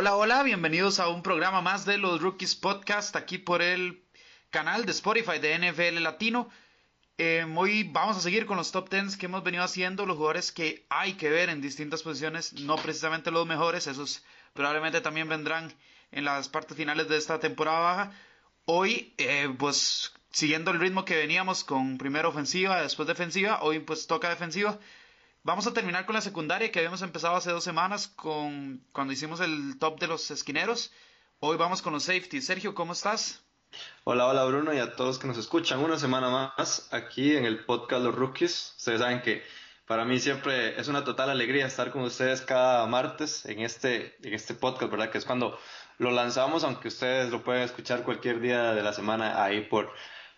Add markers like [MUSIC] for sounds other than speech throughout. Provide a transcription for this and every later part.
Hola, hola, bienvenidos a un programa más de los Rookies Podcast aquí por el canal de Spotify de NFL Latino. Eh, hoy vamos a seguir con los top 10 que hemos venido haciendo, los jugadores que hay que ver en distintas posiciones, no precisamente los mejores, esos probablemente también vendrán en las partes finales de esta temporada baja. Hoy, eh, pues siguiendo el ritmo que veníamos con primero ofensiva, después defensiva, hoy pues toca defensiva. Vamos a terminar con la secundaria que habíamos empezado hace dos semanas con cuando hicimos el top de los esquineros. Hoy vamos con los safety. Sergio, ¿cómo estás? Hola, hola Bruno y a todos que nos escuchan una semana más aquí en el podcast Los Rookies. Ustedes saben que para mí siempre es una total alegría estar con ustedes cada martes en este, en este podcast, ¿verdad? Que es cuando lo lanzamos, aunque ustedes lo pueden escuchar cualquier día de la semana ahí por,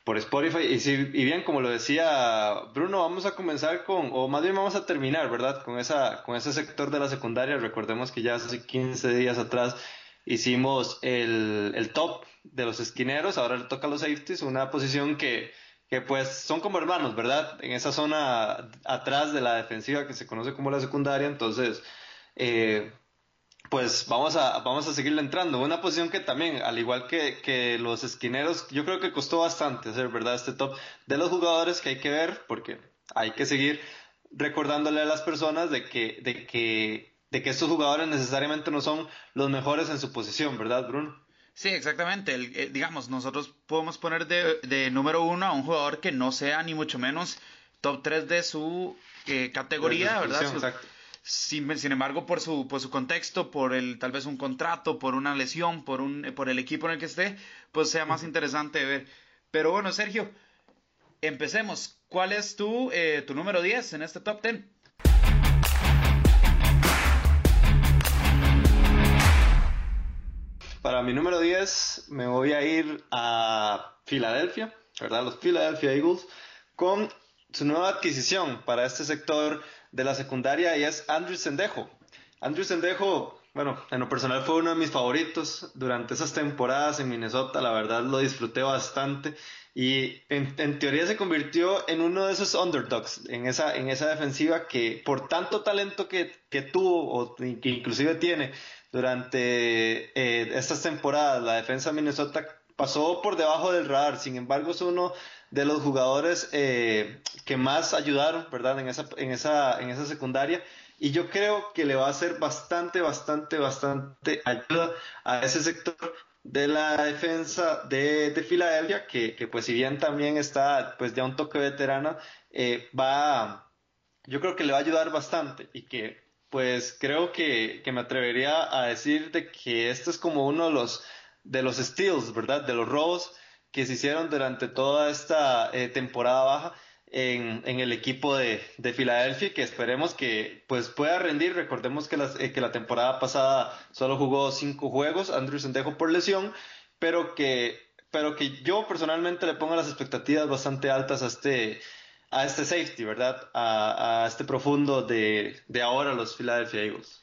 por Spotify. Y, si, y bien, como lo decía Bruno, vamos a comenzar con, o más bien vamos a terminar, ¿verdad? Con, esa, con ese sector de la secundaria. Recordemos que ya hace 15 días atrás hicimos el, el top de los esquineros, ahora le toca a los safeties, una posición que, que pues son como hermanos, ¿verdad? En esa zona atrás de la defensiva que se conoce como la secundaria, entonces... Eh, pues vamos a, vamos a seguirle entrando. Una posición que también, al igual que, que los esquineros, yo creo que costó bastante hacer, ¿verdad? Este top de los jugadores que hay que ver, porque hay que seguir recordándole a las personas de que, de que, de que estos jugadores necesariamente no son los mejores en su posición, ¿verdad, Bruno? Sí, exactamente. Eh, digamos, nosotros podemos poner de, de, número uno a un jugador que no sea ni mucho menos top 3 de su eh, categoría, ¿verdad? exacto sin, sin, embargo, por su, por su contexto, por el, tal vez un contrato, por una lesión, por, un, por el equipo en el que esté, pues sea más interesante ver. Pero bueno, Sergio, empecemos. ¿Cuál es tu, eh, tu número 10 en este top 10? Para mi número 10 me voy a ir a Filadelfia, ¿verdad? Los Philadelphia Eagles, con su nueva adquisición para este sector de la secundaria y es Andrew Sendejo. Andrew Sendejo, bueno, en lo personal fue uno de mis favoritos durante esas temporadas en Minnesota, la verdad lo disfruté bastante y en, teoría se convirtió en uno de esos underdogs en esa, en esa defensiva que por tanto talento que, que tuvo o que inclusive tiene durante eh, estas temporadas, la defensa de Minnesota pasó por debajo del radar, sin embargo es uno de los jugadores eh, que más ayudaron, ¿verdad? En esa, en, esa, en esa secundaria. Y yo creo que le va a hacer bastante, bastante, bastante ayuda a ese sector de la defensa de, de Filadelfia, que, que, pues si bien también está pues ya un toque veterana, eh, va, yo creo que le va a ayudar bastante y que pues creo que, que me atrevería a decir de que este es como uno de los, de los steals, ¿verdad? De los robos que se hicieron durante toda esta eh, temporada baja en, en, el equipo de, de Filadelfia que esperemos que pues pueda rendir. Recordemos que, las, eh, que la temporada pasada solo jugó cinco juegos, Andrew Sendejo por lesión, pero que, pero que yo personalmente le pongo las expectativas bastante altas a este, a este safety, ¿verdad? A, a este profundo de, de ahora los Philadelphia Eagles.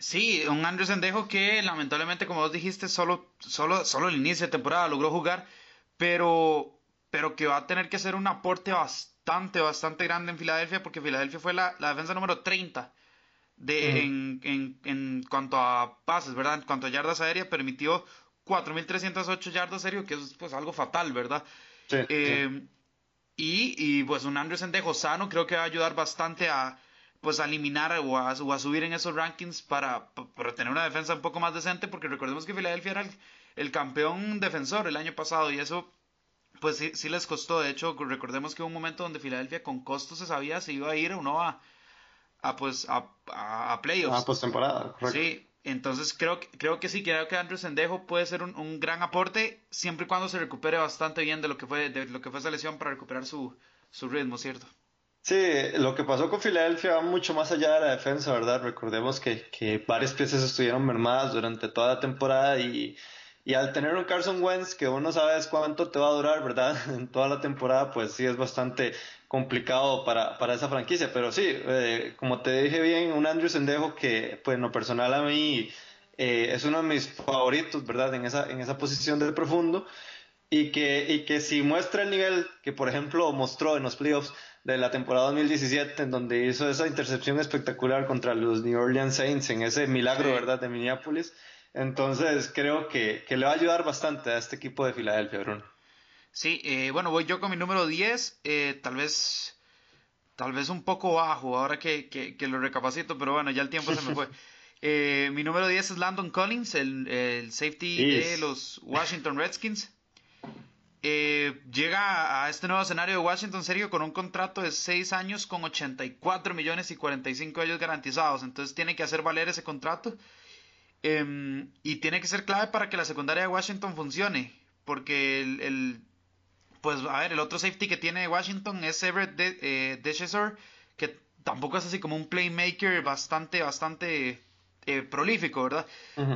Sí, un Andrew Sendejo que lamentablemente, como vos dijiste, solo, solo, solo el inicio de temporada logró jugar, pero, pero que va a tener que hacer un aporte bastante, bastante grande en Filadelfia, porque Filadelfia fue la, la defensa número 30 de, en, en, en, cuanto a pases, ¿verdad? En cuanto a yardas aéreas, permitió 4.308 yardas aéreas, que es pues algo fatal, ¿verdad? Sí, eh, Y, y pues un Andrew Sendejo sano creo que va a ayudar bastante a pues a eliminar o a, o a, subir en esos rankings para, para, tener una defensa un poco más decente, porque recordemos que Filadelfia era el, campeón defensor el año pasado y eso pues sí, sí, les costó. De hecho, recordemos que hubo un momento donde Filadelfia con costo se sabía si iba a ir o no a, a pues a, a, playoffs. A postemporada, correcto. Sí, entonces creo, creo que sí, creo que Andrew Sendejo puede ser un, un, gran aporte siempre y cuando se recupere bastante bien de lo que fue, de lo que fue esa lesión para recuperar su, su ritmo, ¿cierto? Sí, lo que pasó con Filadelfia va mucho más allá de la defensa, ¿verdad? Recordemos que, que varias piezas estuvieron mermadas durante toda la temporada y, y al tener un Carson Wentz que uno sabe cuánto te va a durar, ¿verdad? [LAUGHS] En toda la temporada, pues sí es bastante complicado para, para esa franquicia. Pero sí, eh, como te dije bien, un Andrew Sendejo que, pues en lo personal a mí eh, es uno de mis favoritos, ¿verdad? En esa, en esa posición del profundo. y que, y que si muestra el nivel que, por ejemplo, mostró en los playoffs de la temporada 2017, en donde hizo esa intercepción espectacular contra los New Orleans Saints en ese milagro, ¿verdad?, de Minneapolis. Entonces, creo que, le va a ayudar bastante a este equipo de Filadelfia, Bruno. Sí, eh, bueno, voy yo con mi número 10, eh, tal vez tal vez un poco bajo ahora que, que, lo recapacito, pero bueno, ya el tiempo se me fue. [LAUGHS] Eh, mi número 10 es Landon Collins, el, el safety de los Washington Redskins. Eh, llega a este nuevo escenario de Washington, serio, con un contrato de 6 años con 84 millones y 45 de ellos garantizados. Entonces tiene que hacer valer ese contrato. Em, y tiene que ser clave para que la secundaria de Washington funcione. Porque el, pues a ver, el otro safety que tiene Washington es Everett de, eh, que tampoco es así como un playmaker bastante, bastante eh, prolífico, ¿verdad?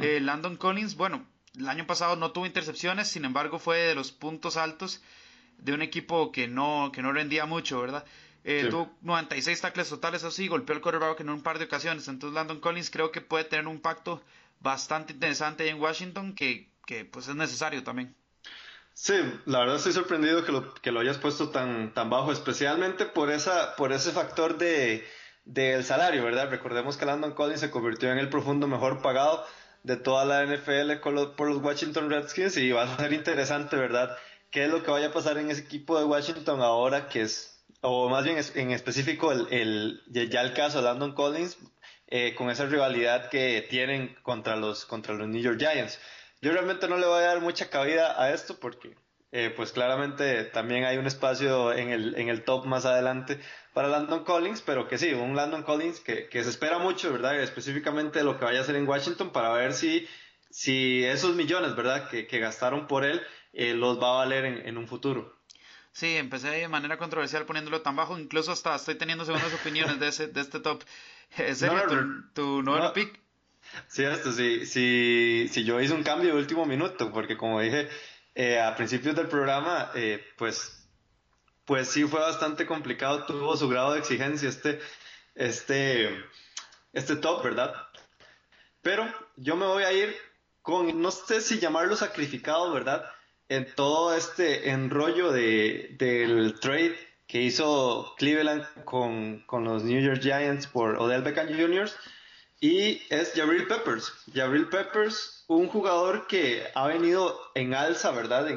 Eh, Landon Collins, bueno, el año pasado no tuvo intercepciones, sin embargo fue de los puntos altos de un equipo que no, que no rendía mucho, ¿verdad? Eh, Tuvo 96 tackles totales así, golpeó el quarterback en un par de ocasiones. Entonces Landon Collins creo que puede tener un impacto bastante interesante ahí en Washington que, que pues es necesario también. Sí, la verdad estoy sorprendido que lo, que lo hayas puesto tan, tan bajo, especialmente por, esa, por ese factor de, del salario, ¿verdad? Recordemos que Landon Collins se convirtió en el profundo mejor pagado de toda la NFL por los Washington Redskins y va a ser interesante, ¿verdad? ¿Qué es lo que vaya a pasar en ese equipo de Washington ahora que es, o más bien en específico el, el ya el caso de Landon Collins eh, con esa rivalidad que tienen contra los, contra los New York Giants? Yo realmente no le voy a dar mucha cabida a esto porque eh, pues claramente también hay un espacio en el, en el top más adelante para Landon Collins, pero que sí, un Landon Collins que, se espera mucho, ¿verdad? Específicamente lo que vaya a hacer en Washington para ver si, si esos millones, ¿verdad? Que, gastaron por él eh, los va a valer en, un futuro. Sí, empecé de manera controversial poniéndolo tan bajo, incluso hasta estoy teniendo segundas opiniones de, ese, de este top. [LAUGHS] ¿Es serio tu, noveno pick? Sí, esto, sí, sí, sí, yo hice un cambio de último minuto, porque como dije, eh, a principios del programa, eh, pues, pues sí fue bastante complicado, tuvo su grado de exigencia este, este, este top, ¿verdad? Pero yo me voy a ir con, no sé si llamarlo sacrificado, ¿verdad? En todo este enrollo de, del trade que hizo Cleveland con, con, los New York Giants por Odell Beckham Jr. Y es Jabril Peppers. Jabril Peppers un jugador que ha venido en alza, ¿verdad?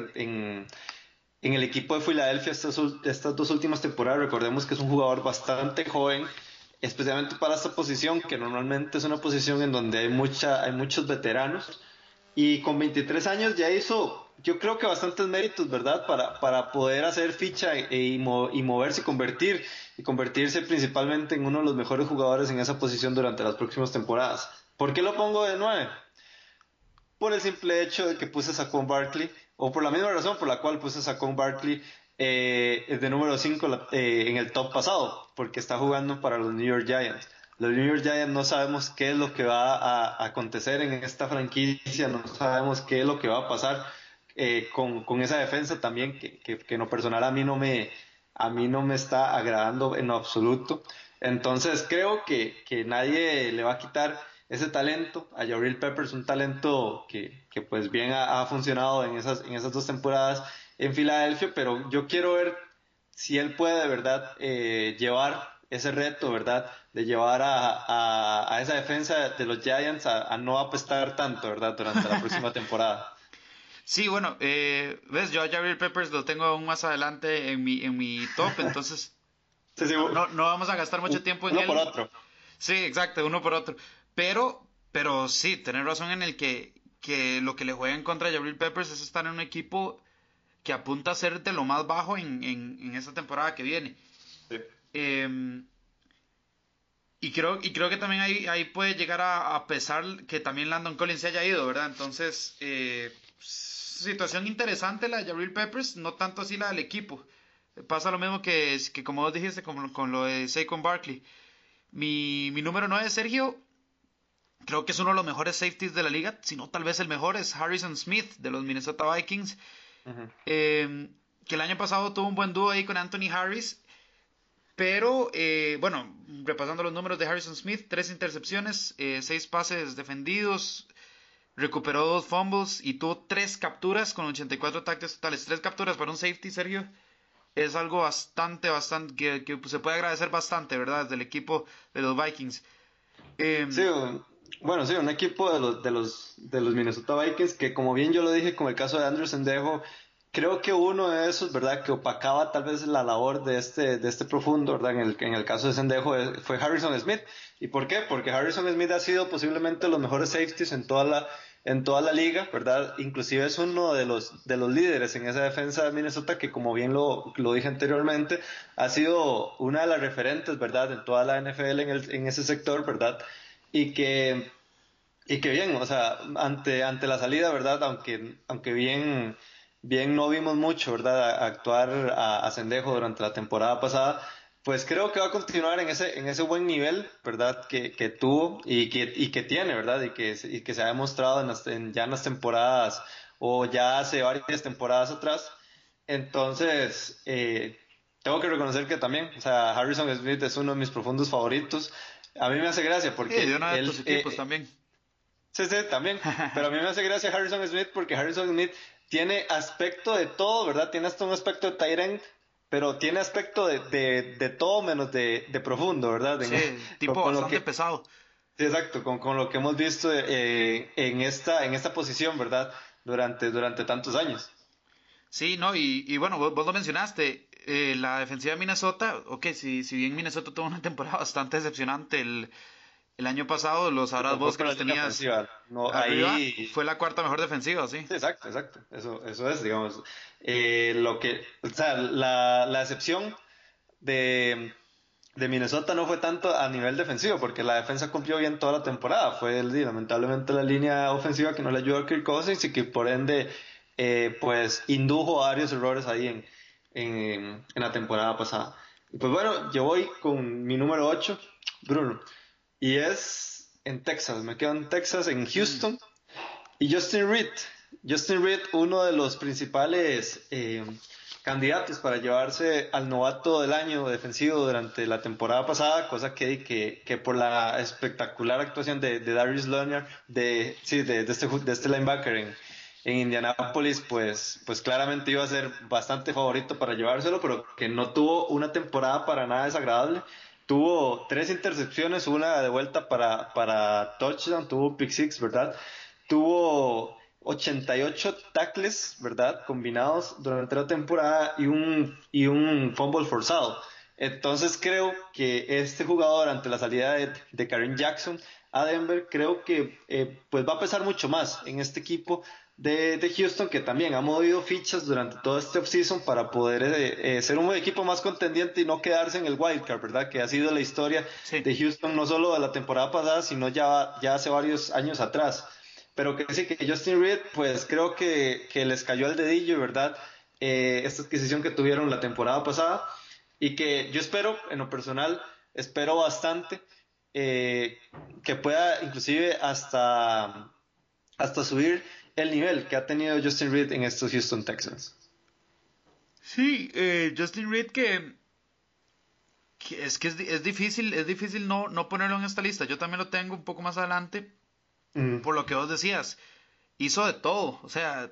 El equipo de Filadelfia estas, estas dos últimas temporadas. Recordemos que es un jugador bastante joven, especialmente para esta posición, que normalmente es una posición en donde hay, mucha, hay muchos veteranos. Y con 23 años ya hizo, yo creo que bastantes méritos, ¿verdad? Para, para poder hacer ficha e, y, moverse y convertir, y convertirse principalmente en uno de los mejores jugadores en esa posición durante las próximas temporadas. ¿Por qué lo pongo de 9? por el simple hecho de que puse a Saquon Barkley, o por la misma razón por la cual puse a Saquon Barkley eh, de número 5 eh, en el top pasado, porque está jugando para los New York Giants. Los New York Giants no sabemos qué es lo que va a, acontecer en esta franquicia, no sabemos qué es lo que va a pasar eh, con, con, esa defensa también, que, que, en lo personal a mí no me, a mí no me está agradando en absoluto. Entonces creo que, que nadie le va a quitar ese talento. A Jabril Peppers, un talento que, que pues bien ha, funcionado en esas, en esas dos temporadas en Filadelfia, pero yo quiero ver si él puede de verdad eh, llevar ese reto, ¿verdad? De llevar a, a, esa defensa de los Giants a, no apestar tanto, ¿verdad? Durante la próxima temporada. Sí, bueno, eh, ves, yo a Jabril Peppers lo tengo aún más adelante en mi, en mi top, entonces [LAUGHS] no, no, vamos a gastar mucho tiempo en uno por otro. Sí, exacto, uno por otro. Pero, pero sí, tener razón en el que, que lo que le juega en contra a Jabril Peppers es estar en un equipo que apunta a ser de lo más bajo en, en, esta temporada que viene. Em, y creo, y creo que también ahí, ahí puede llegar a, pesar que también Landon Collins se haya ido, ¿verdad? Entonces, eh, situación interesante la de Jabril Peppers, no tanto así la del equipo. Pasa lo mismo que, que como vos dijiste con, con lo de Saquon Barkley. Mi, mi número 9, Sergio, creo que es uno de los mejores safeties de la liga, si no tal vez el mejor, es Harrison Smith de los Minnesota Vikings, em, que el año pasado tuvo un buen dúo ahí con Anthony Harris, pero eh, bueno, repasando los números de Harrison Smith, tres intercepciones, eh, seis pases defendidos, recuperó dos fumbles y tuvo tres capturas con 84 ataques totales. Tres capturas para un safety, Sergio. Es algo bastante, bastante, que, se puede agradecer bastante, ¿verdad? Del equipo de los Vikings. Em, sí, bueno, sí, un equipo de los, de los, de los Minnesota Vikings que como bien yo lo dije con el caso de Andrew Sendejo, creo que uno de esos, ¿verdad? Que opacaba tal vez la labor de este, de este profundo, ¿verdad? En el, en el caso de Sendejo eh, fue Harrison Smith. ¿Y por qué? Porque Harrison Smith ha sido posiblemente los mejores safeties en toda la, en toda la liga, ¿verdad? Inclusive es uno de los, de los líderes en esa defensa de Minnesota que, como bien lo, lo dije anteriormente, ha sido una de las referentes, ¿verdad? En toda la NFL en, el, en ese sector, ¿verdad? Y que, y que bien, o sea, ante, ante la salida, ¿verdad? Aunque, aunque bien bien no vimos mucho, ¿verdad? Actuar a, a Sendejo durante la temporada pasada, pues creo que va a continuar en ese, en ese buen nivel, ¿verdad? Que, que tuvo y que, y que tiene, ¿verdad? Y que, y que se ha demostrado en, ya en las temporadas o ya hace varias temporadas atrás. Entonces, eh, tengo que reconocer que también, o sea, Harrison Smith es uno de mis profundos favoritos. A mí me hace gracia porque... Sí, de uno de tus equipos eh, también. Sí, sí, también. [LAUGHS] Pero a mí me hace gracia Harrison Smith porque Harrison Smith tiene aspecto de todo, ¿verdad? Tiene hasta un aspecto de Tyrant, pero tiene aspecto de, de, todo menos de, de, profundo, ¿verdad? Sí, tipo bastante pesado. Sí, exacto, con, con, lo que hemos visto eh, en, esta, en esta posición, ¿verdad? Durante, durante tantos años. Sí, no, y, y bueno, vos, lo mencionaste, eh, la defensiva de Minnesota, ok, si, si bien Minnesota tuvo una temporada [LAUGHS] bastante decepcionante, el, el año pasado los sabrás vos que los tenías no, ahí... fue la cuarta mejor defensiva, ¿sí? sí exacto, exacto. Eso, eso es, digamos. Eh, lo que, o sea, la, la excepción de, de, Minnesota no fue tanto a nivel defensivo, porque la defensa cumplió bien toda la temporada. Fue el, lamentablemente la línea ofensiva que no le ayudó a Kirk Cousins y que por ende, eh, pues, indujo varios errores ahí en, en, la temporada pasada. Pues bueno, yo voy con mi número 8, Bruno. Y es en Texas, me quedo en Texas, en Houston. Y Justin Reed, Justin Reed, uno de los principales eh, candidatos para llevarse al novato del año defensivo durante la temporada pasada, cosa que, que, que por la espectacular actuación de, Darius Leonard, de, sí, de, este, de este linebacker en, en Indianapolis, pues, pues claramente iba a ser bastante favorito para llevárselo, pero que no tuvo una temporada para nada desagradable tuvo tres intercepciones, una de vuelta para, para touchdown, tuvo pick six, ¿verdad? Tuvo 88 tackles, ¿verdad? Combinados durante la temporada y un, y un fumble forzado. Entonces creo que este jugador ante la salida de, de Karim Jackson a Denver, creo que eh, pues va a pesar mucho más en este equipo de, Houston, que también ha movido fichas durante todo este offseason para poder eh, eh, ser un equipo más contendiente y no quedarse en el wildcard, ¿verdad? Que ha sido la historia de Houston no solo de la temporada pasada, sino ya, ya hace varios años atrás. Pero que sí, que Justin Reed, pues creo que, les cayó el dedillo, ¿verdad? Eh, esta adquisición que tuvieron la temporada pasada y que yo espero, en lo personal, espero bastante que pueda inclusive hasta, hasta subir el nivel que ha tenido Justin Reed en estos Houston Texans. Sí, eh, Justin Reed que, es que es, difícil, es difícil no, no ponerlo en esta lista. Yo también lo tengo un poco más adelante, mm. por lo que vos decías. Hizo de todo, o sea,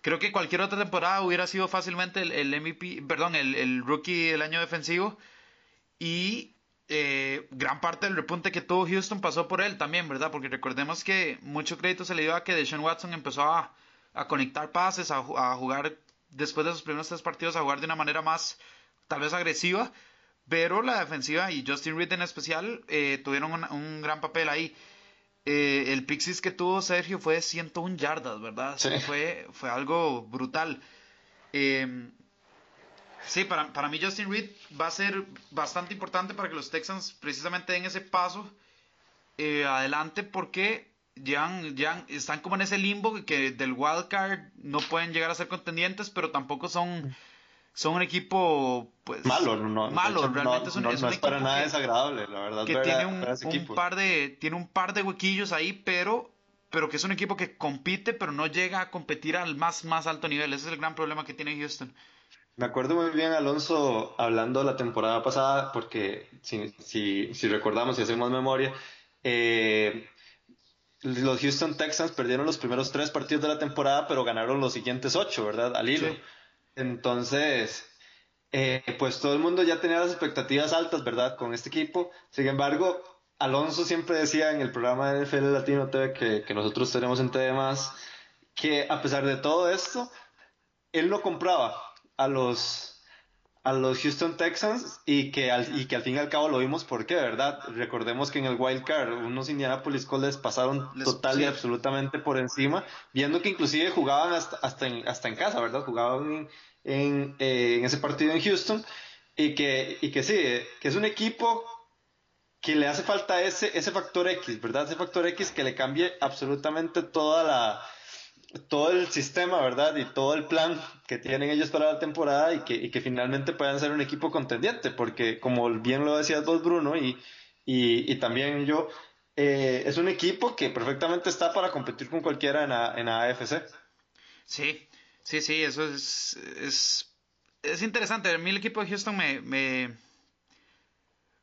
creo que cualquier otra temporada hubiera sido fácilmente el, el MVP, perdón, el, el rookie del año defensivo. Y gran parte del repunte que tuvo Houston pasó por él también, ¿verdad? Porque recordemos que mucho crédito se le dio a que Deshaun Watson empezó a, conectar pases, a, jugar después de sus primeros tres partidos, a jugar de una manera más, tal vez agresiva, pero la defensiva y Justin Reed en especial eh, tuvieron un, gran papel ahí. Eh, el Pixis que tuvo Sergio fue de 101 yardas, ¿verdad? Fue, fue algo brutal. Eh, Sí, para, para mí Justin Reed va a ser bastante importante para que los Texans precisamente den ese paso eh, adelante porque ya, ya están como en ese limbo que del wild card no pueden llegar a ser contendientes, pero tampoco son son un equipo pues malo, no, malo, realmente es un, es, para nada desagradable, la verdad. Que tiene un, par de tiene un par de huequillos ahí, pero pero que es un equipo que compite, pero no llega a competir al más más alto nivel. Ese es el gran problema que tiene Houston. Me acuerdo muy bien, Alonso, hablando la temporada pasada, porque si, si, si recordamos y hacemos memoria, eh, los Houston Texans perdieron los primeros tres partidos de la temporada, pero ganaron los siguientes ocho, ¿verdad? Al hilo. Entonces, eh, pues todo el mundo ya tenía las expectativas altas, ¿verdad? Con este equipo. Sin embargo, Alonso siempre decía en el programa de NFL Latino TV que, que nosotros tenemos en TV más, que a pesar de todo esto, él no compraba a los a los Houston Texans y que, al, y que al fin y al cabo lo vimos porque, ¿verdad? Recordemos que en el Wild Card unos Indianapolis Colts pasaron total y absolutamente por encima, viendo que inclusive jugaban hasta, hasta, en, hasta en casa, ¿verdad? Jugaban en, eh, en, ese partido en Houston y que, y que sí, que es un equipo que le hace falta ese, ese factor X, ¿verdad? Ese factor X que le cambie absolutamente toda la todo el sistema, ¿verdad? Y todo el plan que tienen ellos para la temporada y que, y que finalmente puedan ser un equipo contendiente, porque como bien lo decías vos, Bruno, y, y, y también yo, eh, es un equipo que perfectamente está para competir con cualquiera en, a, en AFC. Sí, sí, sí, eso es, es, es interesante. A mí el equipo de Houston me, me,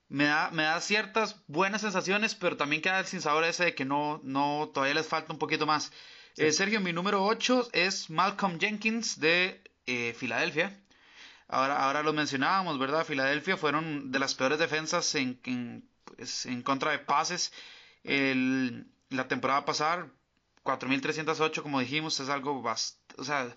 me, da, me da ciertas buenas sensaciones, pero también queda el sinsabor ese de que no, no, todavía les falta un poquito más. Eh, Sergio, mi número 8 es Malcolm Jenkins de eh, Filadelfia. Ahora, ahora lo mencionábamos, ¿verdad? Filadelfia fueron de las peores defensas en, en, pues, en contra de pases. La temporada pasada, 4.308, como dijimos, es algo bastante... O sea,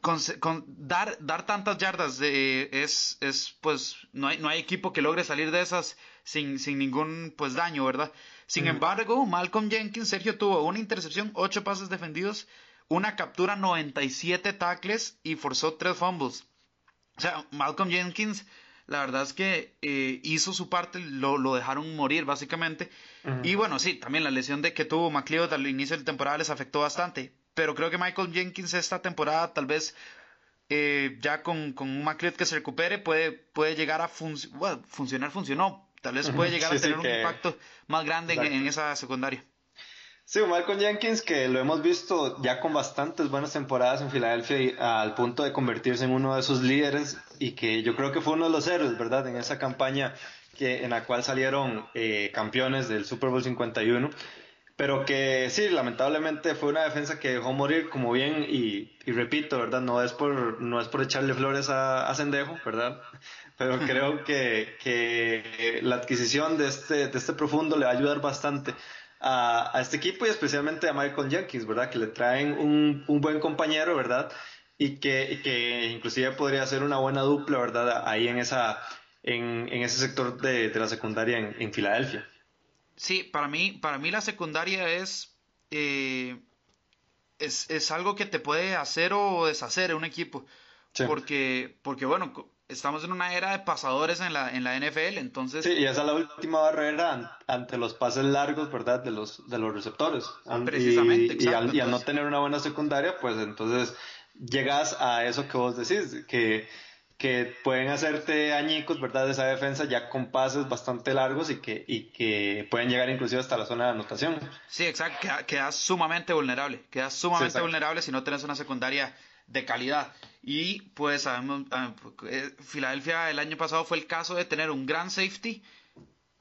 con, con, dar, dar tantas yardas de, es, es, pues, no hay, no hay equipo que logre salir de esas sin, sin ningún, pues, daño, ¿verdad? Sin embargo, Malcolm Jenkins, Sergio, tuvo una intercepción, ocho pases defendidos, una captura, 97 tackles y forzó tres fumbles. O sea, Malcolm Jenkins, la verdad es que eh, hizo su parte, lo, lo, dejaron morir básicamente. Y bueno, sí, también la lesión de que tuvo McLeod al inicio de la temporada les afectó bastante. Pero creo que Michael Jenkins esta temporada tal vez eh, ya con, con un McLeod que se recupere puede, puede llegar a funcionar, funcionó, Tal vez puede llegar a tener un impacto más grande en, esa secundaria. Sí, Malcolm Jenkins, que lo hemos visto ya con bastantes buenas temporadas en Filadelfia al punto de convertirse en uno de sus líderes y que yo creo que fue uno de los héroes, ¿verdad? En esa campaña que, en la cual salieron eh, campeones del Super Bowl 51. Pero que sí, lamentablemente fue una defensa que dejó morir, como bien, y, repito, ¿verdad? No es por, no es por echarle flores a, a Sendejo, ¿verdad? [LAUGHS] pero creo que, que, la adquisición de este, de este profundo le va a ayudar bastante a, a, este equipo y especialmente a Michael Jenkins, ¿verdad? Que le traen un, un buen compañero, ¿verdad? Y que, que, inclusive podría ser una buena dupla, ¿verdad? Ahí en, esa, en, en ese sector de, de la secundaria en, en, Filadelfia. Sí, para mí, para mí la secundaria es, eh, es, es, algo que te puede hacer o deshacer un equipo. Porque, porque, bueno, estamos en una era de pasadores en la, en la NFL, entonces... Sí, y esa es la última barrera ante los pases largos, ¿verdad? De los, de los receptores. Precisamente, y, al, no tener una buena secundaria, pues entonces llegas a eso que vos decís, que, que pueden hacerte añicos, ¿verdad? De esa defensa ya con pases bastante largos y que, y que pueden llegar inclusive hasta la zona de anotación. Sí, exacto, quedas, sumamente vulnerable, quedas sumamente vulnerable si no tienes una secundaria de calidad. Y pues sabemos, ah, eh, Filadelfia el año pasado fue el caso de tener un gran safety,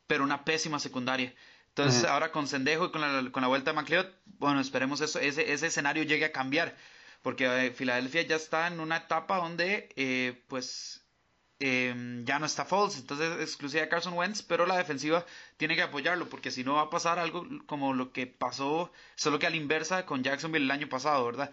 pero una pésima secundaria. Entonces ahora con Sendejo y con la, con la vuelta de McLeod, bueno, esperemos eso, ese, ese escenario llegue a cambiar, porque eh, Filadelfia ya está en una etapa donde eh, pues em, ya no está Foles, entonces exclusiva Carson Wentz, pero la defensiva tiene que apoyarlo, porque si no va a pasar algo como lo que pasó, solo que a la inversa con Jacksonville el año pasado, ¿verdad?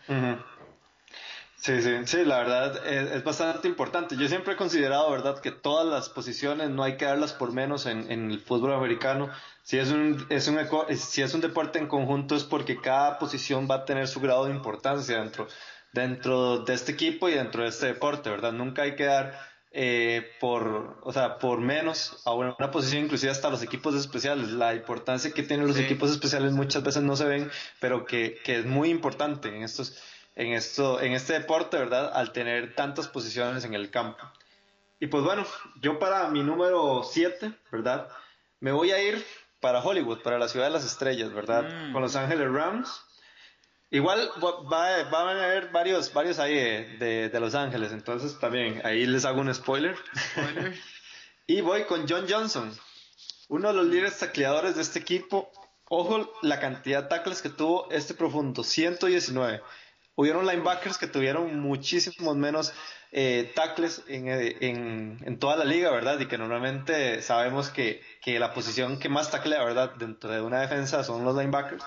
Sí, sí, sí, la verdad es, bastante importante. Yo siempre he considerado, ¿verdad?, que todas las posiciones no hay que darlas por menos en, en el fútbol americano. Si es, un, es un, si es un deporte en conjunto es porque cada posición va a tener su grado de importancia dentro, dentro de este equipo y dentro de este deporte, ¿verdad? Nunca hay que dar eh, por, o sea, por menos a una, posición, inclusive hasta los equipos especiales. La importancia que tienen los equipos especiales muchas veces no se ven, pero que, que es muy importante en estos en, esto, en este deporte, ¿verdad? Al tener tantas posiciones en el campo. Y pues bueno, yo para mi número 7, ¿verdad? Me voy a ir para Hollywood, para la ciudad de las estrellas, ¿verdad? Mm. Con Los Ángeles Rams. Igual va, van a haber varios, varios ahí de, de, Los Ángeles, entonces también ahí les hago un spoiler. [LAUGHS] y voy con John Johnson, uno de los líderes tacleadores de este equipo ojo la cantidad de tackles que tuvo este profundo, 119. Hubieron linebackers que tuvieron muchísimos menos eh, tackles eh, en, en, toda la liga, ¿verdad? Y que normalmente sabemos que, que la posición que más taclea, ¿verdad? Dentro de una defensa son los linebackers.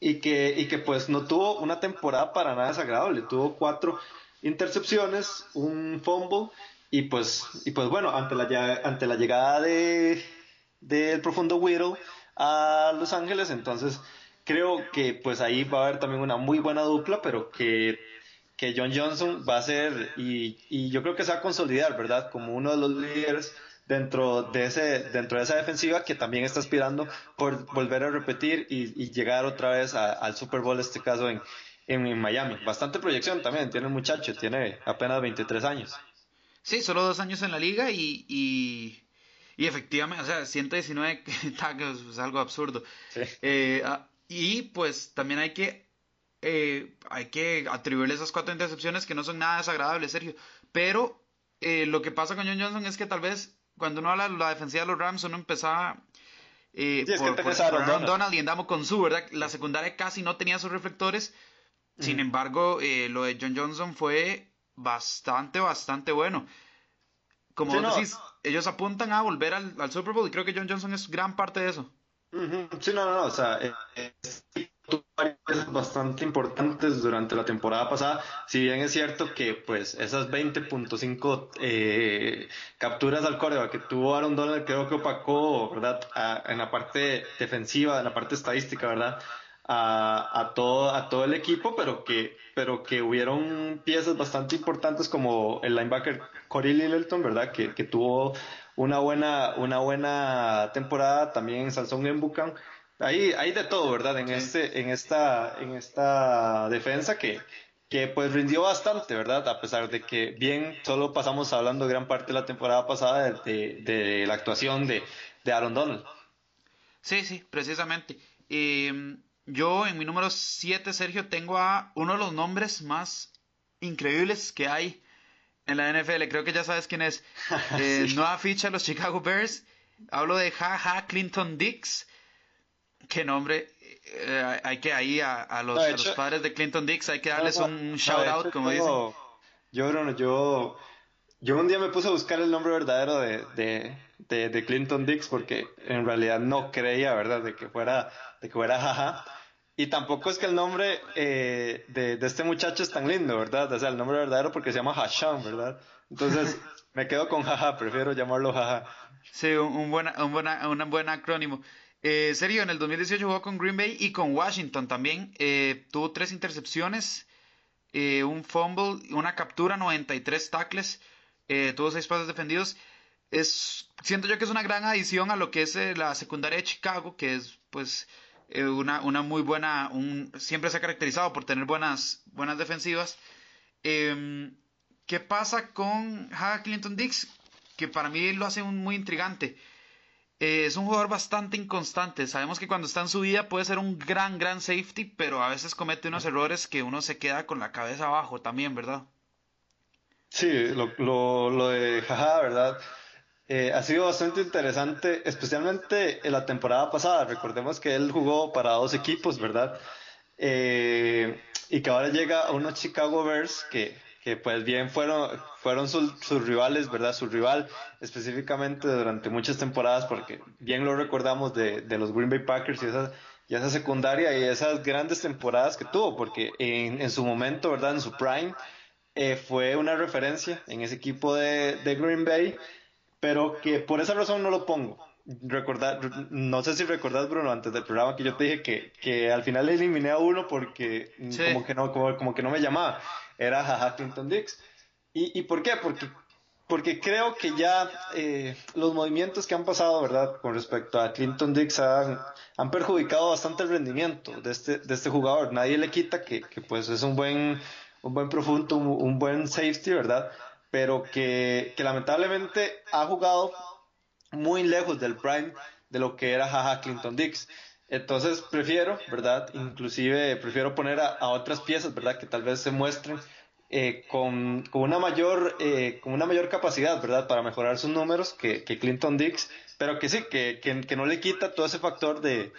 Y que, y que pues no tuvo una temporada para nada desagradable. Tuvo cuatro intercepciones, un fumble y pues, y pues bueno, ante la, ante la llegada de del profundo Whittle a Los Ángeles, entonces creo que pues ahí va a haber también una muy buena dupla, pero que, que John Johnson va a ser, y, y yo creo que se va a consolidar, ¿verdad? Como uno de los líderes dentro de ese dentro de esa defensiva que también está aspirando por volver a repetir y, llegar otra vez al Super Bowl este caso en, en, Miami. Bastante proyección también tiene el muchacho tiene apenas 23 años. Sí solo dos años en la liga y, y, y efectivamente o sea 119 [LAUGHS] tackles es algo absurdo. Eh, ah, y pues también hay que eh, hay que atribuirle esas cuatro intercepciones que no son nada desagradables Sergio pero eh, lo que pasa con John Johnson es que tal vez cuando uno habla de la defensiva de los Rams, uno empezaba eh, por, Donald. y andamos con su, ¿verdad? La secundaria casi no tenía sus reflectores. Sin embargo, eh, lo de John Johnson fue bastante, bastante bueno. Como decís, ellos apuntan a volver al, Super Bowl y creo que John Johnson es gran parte de eso. Sí, no, no, no, o sea, eh, varias bastante importantes durante la temporada pasada, si bien es cierto que pues esas 20.5 eh, capturas al coreback que tuvo Aaron Donald creo que opacó, ¿verdad? en la parte defensiva, en la parte estadística, ¿verdad? A, a, todo, a todo el equipo, pero que, pero que hubieron piezas bastante importantes como el linebacker Corey Littleton, ¿verdad? Que tuvo una buena, una buena temporada, también Sansón Embucan hay, hay de todo, ¿verdad? En, este, en, esta, en esta defensa que, que pues rindió bastante, ¿verdad? A pesar de que bien solo pasamos hablando gran parte de la temporada pasada de, de, la actuación de, de, Aaron Donald. Sí, sí, precisamente. Em, yo en mi número 7, Sergio, tengo a uno de los nombres más increíbles que hay en la NFL. Creo que ya sabes quién es. [LAUGHS] Eh, Nueva ficha los Chicago Bears. Hablo de Jaja Clinton Dix qué nombre. Eh, hay que ahí a, los, padres de Clinton Dix, hay que darles un shout out, como dicen. Yo, Bruno, yo, yo un día me puse a buscar el nombre verdadero de, de, de, Clinton Dix porque en realidad no creía, ¿verdad?, de que fuera, de que fuera jaja. Y tampoco es que el nombre eh, de, de, este muchacho es tan lindo, ¿verdad? O sea, el nombre verdadero porque se llama Hasham, ¿verdad? Entonces, [LAUGHS] me quedo con jaja, prefiero llamarlo jaja. Sí, un, buena, un, buena, un buen acrónimo. Eh, Sergio, en el 2018 jugó con Green Bay y con Washington también. Eh, tuvo tres intercepciones, eh, un fumble, una captura, 93 tackles, eh, tuvo seis pases defendidos. Es, siento yo que es una gran adición a lo que es la secundaria de Chicago, que es pues una, una, muy buena, un, siempre se ha caracterizado por tener buenas, buenas defensivas. Em, ¿Qué pasa con Ha Clinton Dix? Que para mí lo hace un, muy intrigante. Eh, es un jugador bastante inconstante. Sabemos que cuando está en su vida puede ser un gran, gran safety, pero a veces comete unos errores que uno se queda con la cabeza abajo también, ¿verdad? Sí, lo, lo, de Jaja, ¿verdad? Eh, ha sido bastante interesante, especialmente en la temporada pasada. Recordemos que él jugó para dos equipos, ¿verdad? Eh, y que ahora llega a unos Chicago Bears que que pues bien fueron, fueron sus rivales, ¿verdad? Su rival específicamente durante muchas temporadas, porque bien lo recordamos de, de los Green Bay Packers y esa, y esa secundaria y esas grandes temporadas que tuvo, porque en, en su momento, ¿verdad? En su prime, eh, fue una referencia en ese equipo de, de Green Bay, pero que por esa razón no lo pongo recordar, no sé si recordás, Bruno, antes del programa que yo te dije que, que al final eliminé a uno porque como, que no, como, como, que no me llamaba era Jaja Clinton Dix. ¿Y, ¿Y por qué? Porque, porque creo que ya eh, los movimientos que han pasado, ¿verdad? Con respecto a Clinton Dix han, han perjudicado bastante el rendimiento de este, de este jugador. Nadie le quita que, que pues es un buen, un buen profundo, un, buen safety, ¿verdad? Pero que, que lamentablemente ha jugado muy lejos del prime de lo que era Jaja Clinton Dix. Entonces prefiero, ¿verdad? Inclusive prefiero poner a, otras piezas, ¿verdad? Que tal vez se muestren eh, con, una mayor, eh, con una mayor capacidad, ¿verdad? Para mejorar sus números que, Clinton Dix, pero que sí, que, que, no le quita todo ese factor de,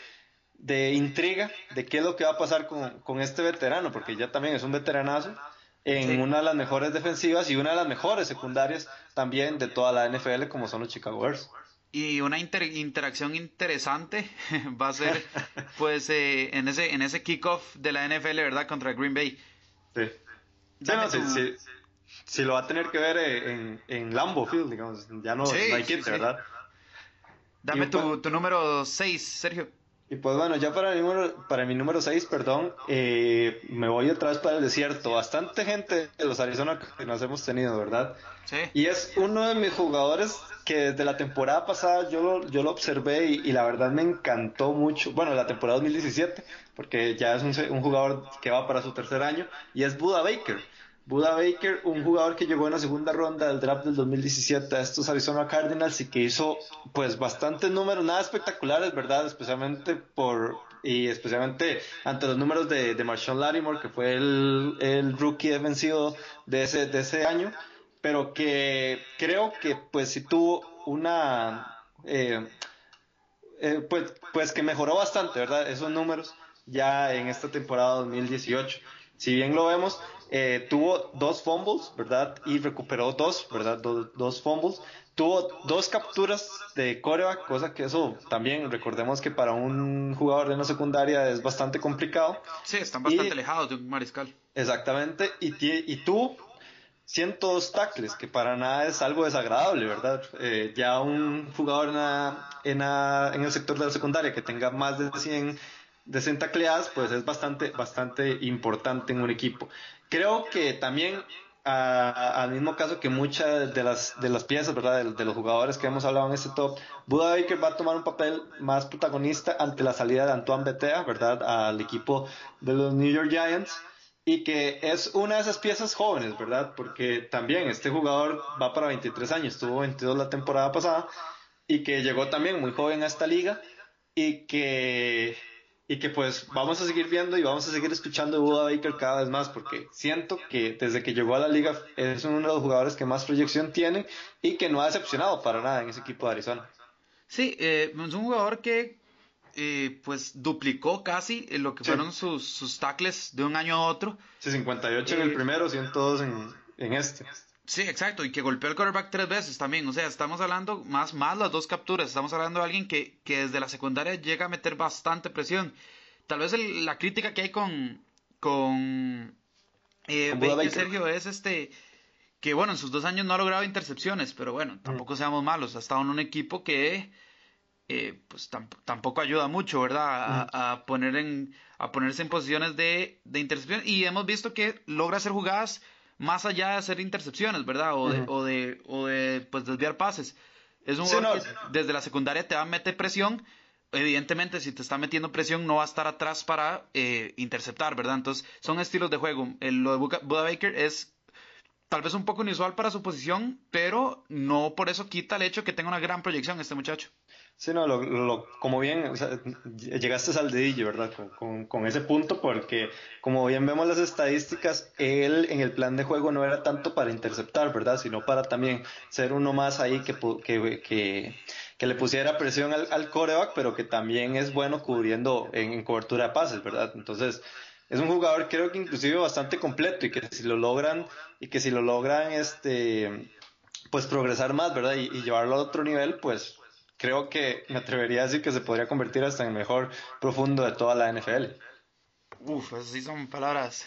de intriga de qué es lo que va a pasar con, este veterano, porque ya también es un veteranazo en una de las mejores defensivas y una de las mejores secundarias también de toda la NFL como son los Chicago Bears. Y una interacción interesante [LAUGHS] va a ser [LAUGHS] pues eh, en ese en ese kickoff de la NFL, ¿verdad? Contra Green Bay. Sí. sí, sí, lo va a tener que ver eh, en, en Lambo Field, digamos, ya no, no hay quien, ¿verdad? Dame tu, tu número 6, Sergio. Y pues bueno, ya para mi número, para mi número 6, perdón, eh, me voy otra vez para el desierto. Bastante gente de los Arizona que nos hemos tenido, ¿verdad? Sí. Y es uno de mis jugadores que desde la temporada pasada yo lo, yo lo observé y, la verdad me encantó mucho. Bueno, la temporada 2017, porque ya es un, un jugador que va para su tercer año, y es Buda Baker. Buda Baker, un jugador que llegó en la segunda ronda del draft del 2017 a estos Arizona Cardinals y que hizo pues bastantes números, nada espectaculares, ¿verdad? Especialmente por y especialmente ante los números de, de Marshawn Lattimore, que fue el, rookie defensivo de ese, de ese año, pero que creo que pues si tuvo una eh, eh, pues, pues que mejoró bastante, ¿verdad? Esos números ya en esta temporada 2018. Si bien lo vemos, eh, tuvo dos fumbles, ¿verdad? Y recuperó dos, ¿verdad? dos fumbles. Tuvo dos capturas de coreback, cosa que eso también recordemos que para un jugador de una secundaria es bastante complicado. Sí, están bastante alejados de un mariscal. Exactamente, y, y tuvo 102 tackles, que para nada es algo desagradable, ¿verdad? Eh, ya un jugador en, en, el sector de la secundaria que tenga más de 100 de tacleadas, pues es bastante, bastante importante en un equipo. Creo que también al mismo caso que muchas de las, de las piezas, ¿verdad? De, los jugadores que hemos hablado en este top, Buda Baker va a tomar un papel más protagonista ante la salida de Antoine Betea, ¿verdad? Al equipo de los New York Giants. Y que es una de esas piezas jóvenes, ¿verdad? Porque también este jugador va para 23 años, tuvo 22 la temporada pasada y que llegó también muy joven a esta liga y que y que pues vamos a seguir viendo y vamos a seguir escuchando Buda Baker cada vez más porque siento que desde que llegó a la liga es uno de los jugadores que más proyección tiene y que no ha decepcionado para nada en ese equipo de Arizona. Sí, eh, es un jugador que eh, pues duplicó casi lo que fueron sus, sus tackles de un año a otro. Sí, 58 en el eh, primero, 102 en, en este. Sí, exacto, y que golpeó el quarterback tres veces también. O sea, estamos hablando más, más las dos capturas. Estamos hablando de alguien que, que desde la secundaria llega a meter bastante presión. Tal vez la crítica que hay con, con, eh, Sergio es este que bueno, en sus dos años no ha logrado intercepciones, pero bueno, tampoco seamos malos. Ha estado en un equipo que eh, pues tampoco ayuda mucho, ¿verdad? A, poner en, a ponerse en posiciones de, de intercepción. Y hemos visto que logra hacer jugadas más allá de hacer intercepciones, ¿verdad? O de, o de, o de pues, desviar pases. Es un jugador que desde la secundaria te va a meter presión. Evidentemente, si te está metiendo presión, no va a estar atrás para eh, interceptar, ¿verdad? Entonces, son estilos de juego. El, lo de Buda Baker es tal vez un poco inusual para su posición, pero no por eso quita el hecho que tenga una gran proyección este muchacho. Sí, no, lo, como bien, llegaste al dedillo, ¿verdad? Con, ese punto, porque como bien vemos las estadísticas, él en el plan de juego no era tanto para interceptar, ¿verdad? Sino para también ser uno más ahí que, que, que, le pusiera presión al, al, coreback, pero que también es bueno cubriendo en, cobertura de pases, ¿verdad? Entonces, es un jugador creo que inclusive bastante completo y que si lo logran, y que si lo logran, este pues progresar más, ¿verdad? y llevarlo a otro nivel, pues creo que me atrevería a decir que se podría convertir hasta en el mejor profundo de toda la NFL. Uf, esas sí son [LAUGHS] palabras.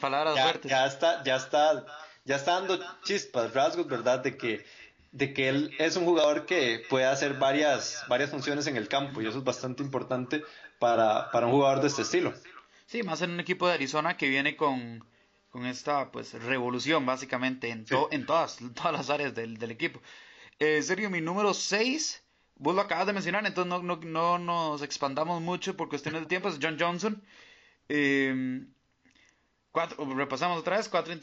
Palabras, ya, fuertes. Ya está, ya está, ya está dando chispas, rasgos, ¿verdad? De que, de que él es un jugador que puede hacer varias, varias funciones en el campo y eso es bastante importante para, para un jugador de este estilo. Sí, más en un equipo de Arizona que viene con, con esta pues revolución básicamente en, en todas, todas las áreas del, del equipo. Eh, Sergio, mi número 6, vos lo acabas de mencionar, entonces no, no, no, nos expandamos mucho por cuestiones de tiempo, es John Johnson. Em, cuatro, repasamos otra vez, cuatro,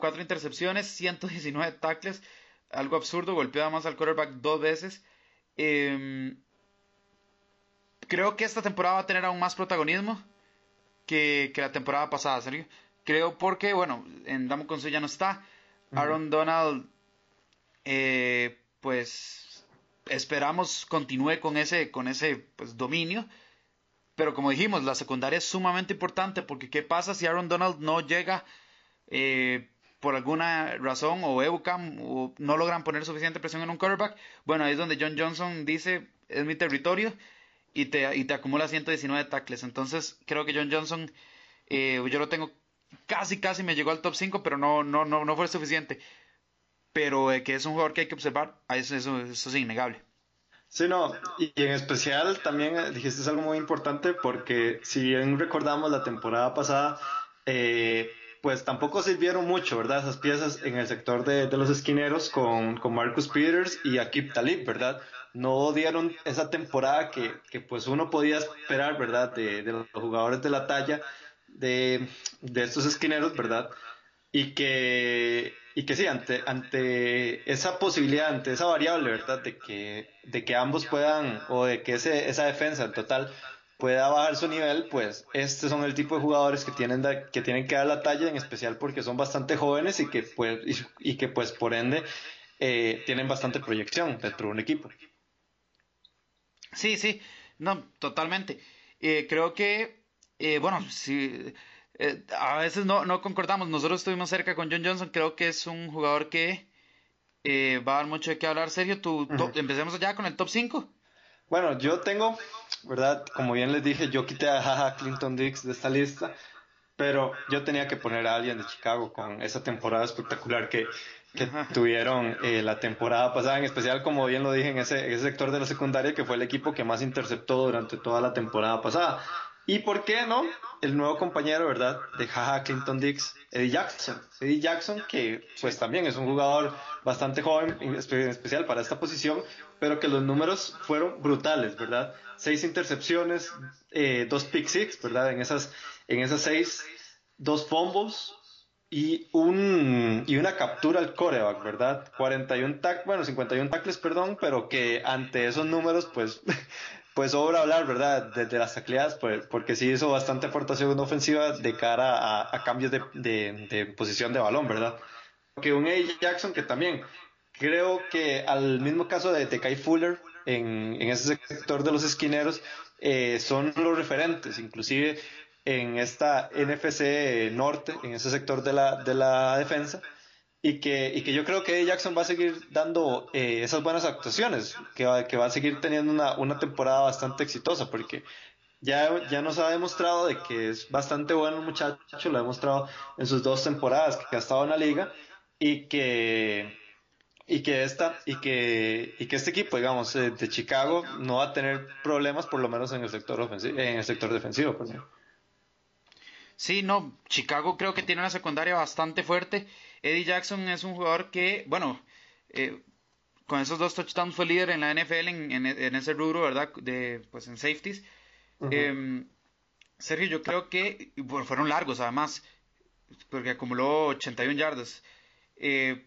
cuatro intercepciones, 119 tackles, algo absurdo, golpeaba más al quarterback dos veces. Em, creo que esta temporada va a tener aún más protagonismo que, que la temporada pasada, Sergio. Creo porque, bueno, en Damo ya no está. Aaron Donald eh, pues esperamos continúe con ese, con ese pues, dominio. Pero como dijimos, la secundaria es sumamente importante porque ¿qué pasa si Aaron Donald no llega eh, por alguna razón o EUCAM o no logran poner suficiente presión en un quarterback? Bueno, ahí es donde John Johnson dice, es mi territorio y te, y te acumula 119 tackles. Entonces creo que John Johnson, eh, yo lo tengo casi, casi me llegó al top 5, pero no, no, no, no fue suficiente. Pero que es un jugador que hay que observar, eso, eso, eso es innegable. Sí, no, y en especial también eh, dijiste algo muy importante porque si bien recordamos la temporada pasada, eh, pues tampoco sirvieron mucho, ¿verdad? Esas piezas en el sector de, de los esquineros con, con, Marcus Peters y Akip Talib, ¿verdad? No dieron esa temporada que, que pues uno podía esperar, ¿verdad? De, de, los jugadores de la talla de, de estos esquineros, ¿verdad? Y que y que sí, ante, ante esa posibilidad, ante esa variable, ¿verdad? De que, de que ambos puedan, o de que ese, esa defensa en total pueda bajar su nivel, pues estos son el tipo de jugadores que tienen, que tienen que dar la talla, en especial porque son bastante jóvenes y que, pues, y, que pues por ende eh, tienen bastante proyección dentro de un equipo. Sí, sí, no, totalmente. Eh, creo que, eh, bueno, sí eh, a veces no, no concordamos. Nosotros estuvimos cerca con John Johnson. Creo que es un jugador que eh, va a dar mucho de qué hablar. Sergio, tú, empecemos ya con el top 5. Bueno, yo tengo, ¿verdad? Como bien les dije, yo quité a Jaja Clinton Dix de esta lista, pero yo tenía que poner a alguien de Chicago con esa temporada espectacular que, que tuvieron eh, la temporada pasada, en especial, como bien lo dije, en ese, ese sector de la secundaria, que fue el equipo que más interceptó durante toda la temporada pasada. ¿Y por qué no? El nuevo compañero, ¿verdad? De Jaja Clinton Dix, Eddie Jackson. Eddie Jackson, que pues también es un jugador bastante joven, en especial para esta posición, pero que los números fueron brutales, ¿verdad? Seis intercepciones, eh, dos pick six, ¿verdad? En esas, en esas seis, dos fumbles y, un, y una captura al coreback, ¿verdad? 41 tackles, bueno, 51 tackles, perdón, pero que ante esos números, pues [LAUGHS] pues sobra hablar, ¿verdad? Desde las tacleadas, porque sí hizo bastante aportación ofensiva de cara a, cambios de, posición de balón, ¿verdad? Que un A. Jackson que también creo que al mismo caso de, de Kai Fuller en, ese sector de los esquineros eh, son los referentes, inclusive en esta NFC norte, en ese sector de de la defensa y que, y que yo creo que Jackson va a seguir dando eh, esas buenas actuaciones, que va, que va a seguir teniendo una, una temporada bastante exitosa, porque ya, ya nos ha demostrado de que es bastante bueno el muchacho, lo ha demostrado en sus dos temporadas que ha estado en la liga, y que, y que, esta, y que, y que este equipo, digamos, eh, de Chicago no va a tener problemas, por lo menos en el sector, ofensivo, en el sector defensivo. Sí, no, Chicago creo que tiene una secundaria bastante fuerte Eddie Jackson es un jugador que, bueno, eh, con esos dos touchdowns fue líder en la NFL en, ese rubro, ¿verdad? De, pues en safeties. Em, Sergio, yo creo que fueron largos además, porque acumuló 81 yardas. Eh,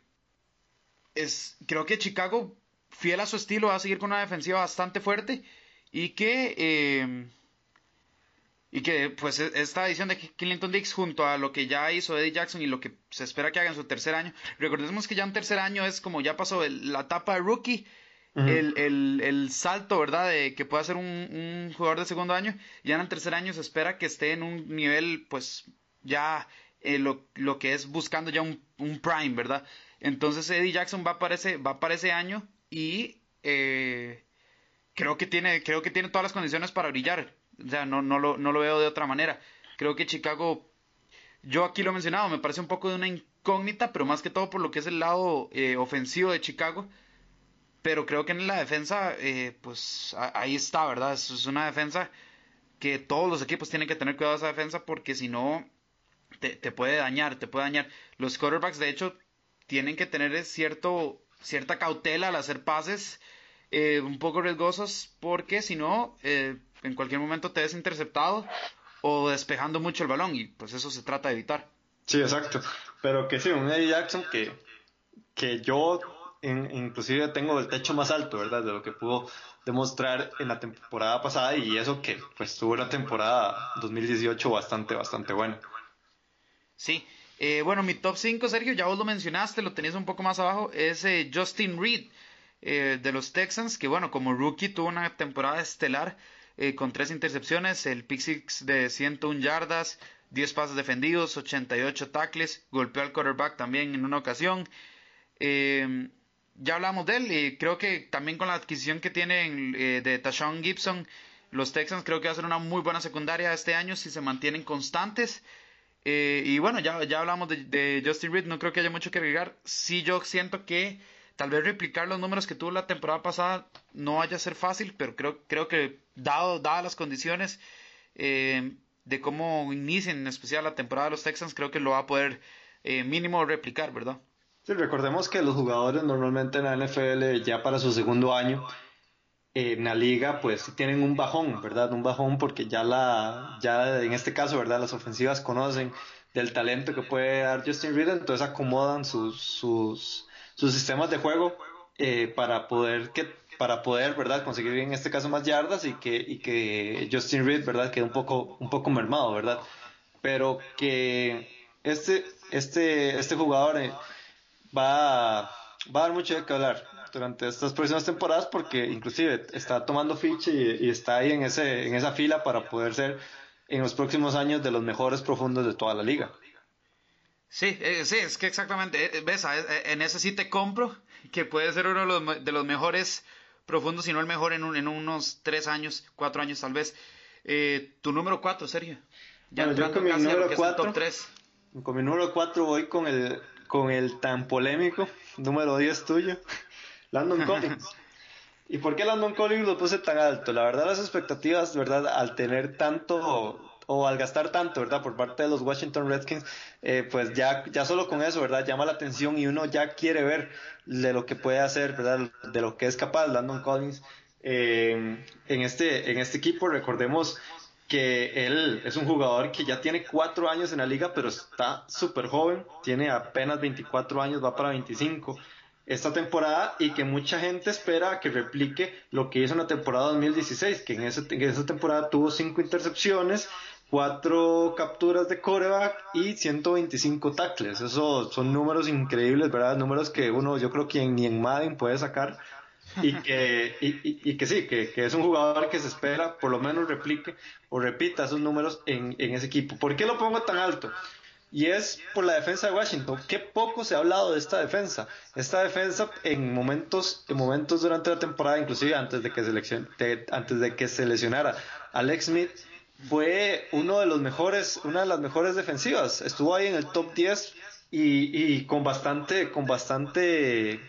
es, creo que Chicago, fiel a su estilo, va a seguir con una defensiva bastante fuerte y que em, y que pues e, esta edición de Clinton Dix junto a lo que ya hizo Eddie Jackson y lo que se espera que haga en su tercer año, recordemos que ya en tercer año es como ya pasó la etapa de rookie, el, el, el, salto, ¿verdad? De que pueda ser un, un, jugador de segundo año, ya en el tercer año se espera que esté en un nivel pues ya eh, lo, lo, que es buscando ya un, un, prime, ¿verdad? Entonces Eddie Jackson va para ese, va para ese año y eh, creo que tiene, creo que tiene todas las condiciones para brillar o sea, no, no, lo, no lo veo de otra manera. Creo que Chicago, yo aquí lo he mencionado, me parece un poco de una incógnita, pero más que todo por lo que es el lado eh, ofensivo de Chicago. Pero creo que en la defensa, eh, pues ahí está, ¿verdad? Es, una defensa que todos los equipos tienen que tener cuidado de esa defensa porque si no, te, te, puede dañar, te puede dañar. Los quarterbacks, de hecho, tienen que tener cierto, cierta cautela al hacer pases eh, un poco riesgosos porque si no, en cualquier momento te ves interceptado o despejando mucho el balón y pues eso se trata de evitar. Sí, exacto. Pero que sí, un Eddie Jackson que, que yo inclusive tengo el techo más alto, ¿verdad? De lo que pudo demostrar en la temporada pasada y eso que pues tuvo una temporada 2018 bastante, bastante buena. Sí. Eh, bueno, mi top 5, Sergio, ya vos lo mencionaste, lo tenías un poco más abajo, es eh, Justin Reed. eh, de los Texans, que bueno, como rookie tuvo una temporada estelar eh, con tres intercepciones, el pick six de 101 yardas, 10 pases defendidos, 88 tackles, golpeó al quarterback también en una ocasión. Eh, ya hablamos de él y creo que también con la adquisición que tienen de Tashawn Gibson, los Texans creo que va a ser una muy buena secundaria este año si se mantienen constantes. y bueno, ya, ya hablamos de, de, Justin Reed, no creo que haya mucho que agregar. Sí, yo siento que tal vez replicar los números que tuvo la temporada pasada no vaya a ser fácil, pero creo, creo que dado, dadas las condiciones eh, de cómo inicien en especial la temporada de los Texans, creo que lo va a poder eh, mínimo replicar, ¿verdad? Sí, recordemos que los jugadores normalmente en la NFL ya para su segundo año en la liga pues tienen un bajón, ¿verdad? Un bajón porque ya la ya en este caso, ¿verdad? Las ofensivas conocen del talento que puede dar Justin Reed, entonces acomodan sus, sus sus sistemas de juego eh, para poder que para poder verdad conseguir en este caso más yardas y que y que Justin Reed verdad quede un poco un poco mermado verdad pero que este este este jugador eh, va va a dar mucho de qué hablar durante estas próximas temporadas porque inclusive está tomando ficha y, está ahí en ese en esa fila para poder ser en los próximos años de los mejores profundos de toda la liga. Sí, eh, sí, es que exactamente, eh, ves, en ese sí te compro, que puede ser uno de los, de los mejores profundos, si no el mejor en, en unos tres años, cuatro años tal vez. Eh, tu número cuatro, Sergio. Ya bueno, yo con mi número cuatro, con mi número cuatro voy con el, con el tan polémico número 10 tuyo, Landon Collins. [LAUGHS] ¿Y por qué Landon Collins lo puse tan alto? La verdad, las expectativas, ¿verdad? Al tener tanto o al gastar tanto, ¿verdad? Por parte de los Washington Redskins, eh, pues ya, ya solo con eso, ¿verdad? Llama la atención y uno ya quiere ver de lo que puede hacer, ¿verdad? De lo que es capaz Landon Collins eh, en, este, en este equipo. Recordemos que él es un jugador que ya tiene cuatro años en la liga, pero está súper joven, tiene apenas 24 años, va para 25 esta temporada y que mucha gente espera que replique lo que hizo en la temporada 2016, que en, ese, en esa temporada tuvo cinco intercepciones, cuatro capturas de coreback y 125 tackles. Esos son números increíbles, ¿verdad? Números que uno, yo creo que ni en Madden puede sacar. Y que, y, que sí, que, es un jugador que se espera, por lo menos replique o repita esos números en, en ese equipo. ¿Por qué lo pongo tan alto? y es por la defensa de Washington. Qué poco se ha hablado de esta defensa. Esta defensa en momentos, en momentos durante la temporada, inclusive antes de que seleccion, antes de que se lesionara Alex Smith, fue uno de los mejores, una de las mejores defensivas. Estuvo ahí en el top 10 y, y con bastante, con bastante,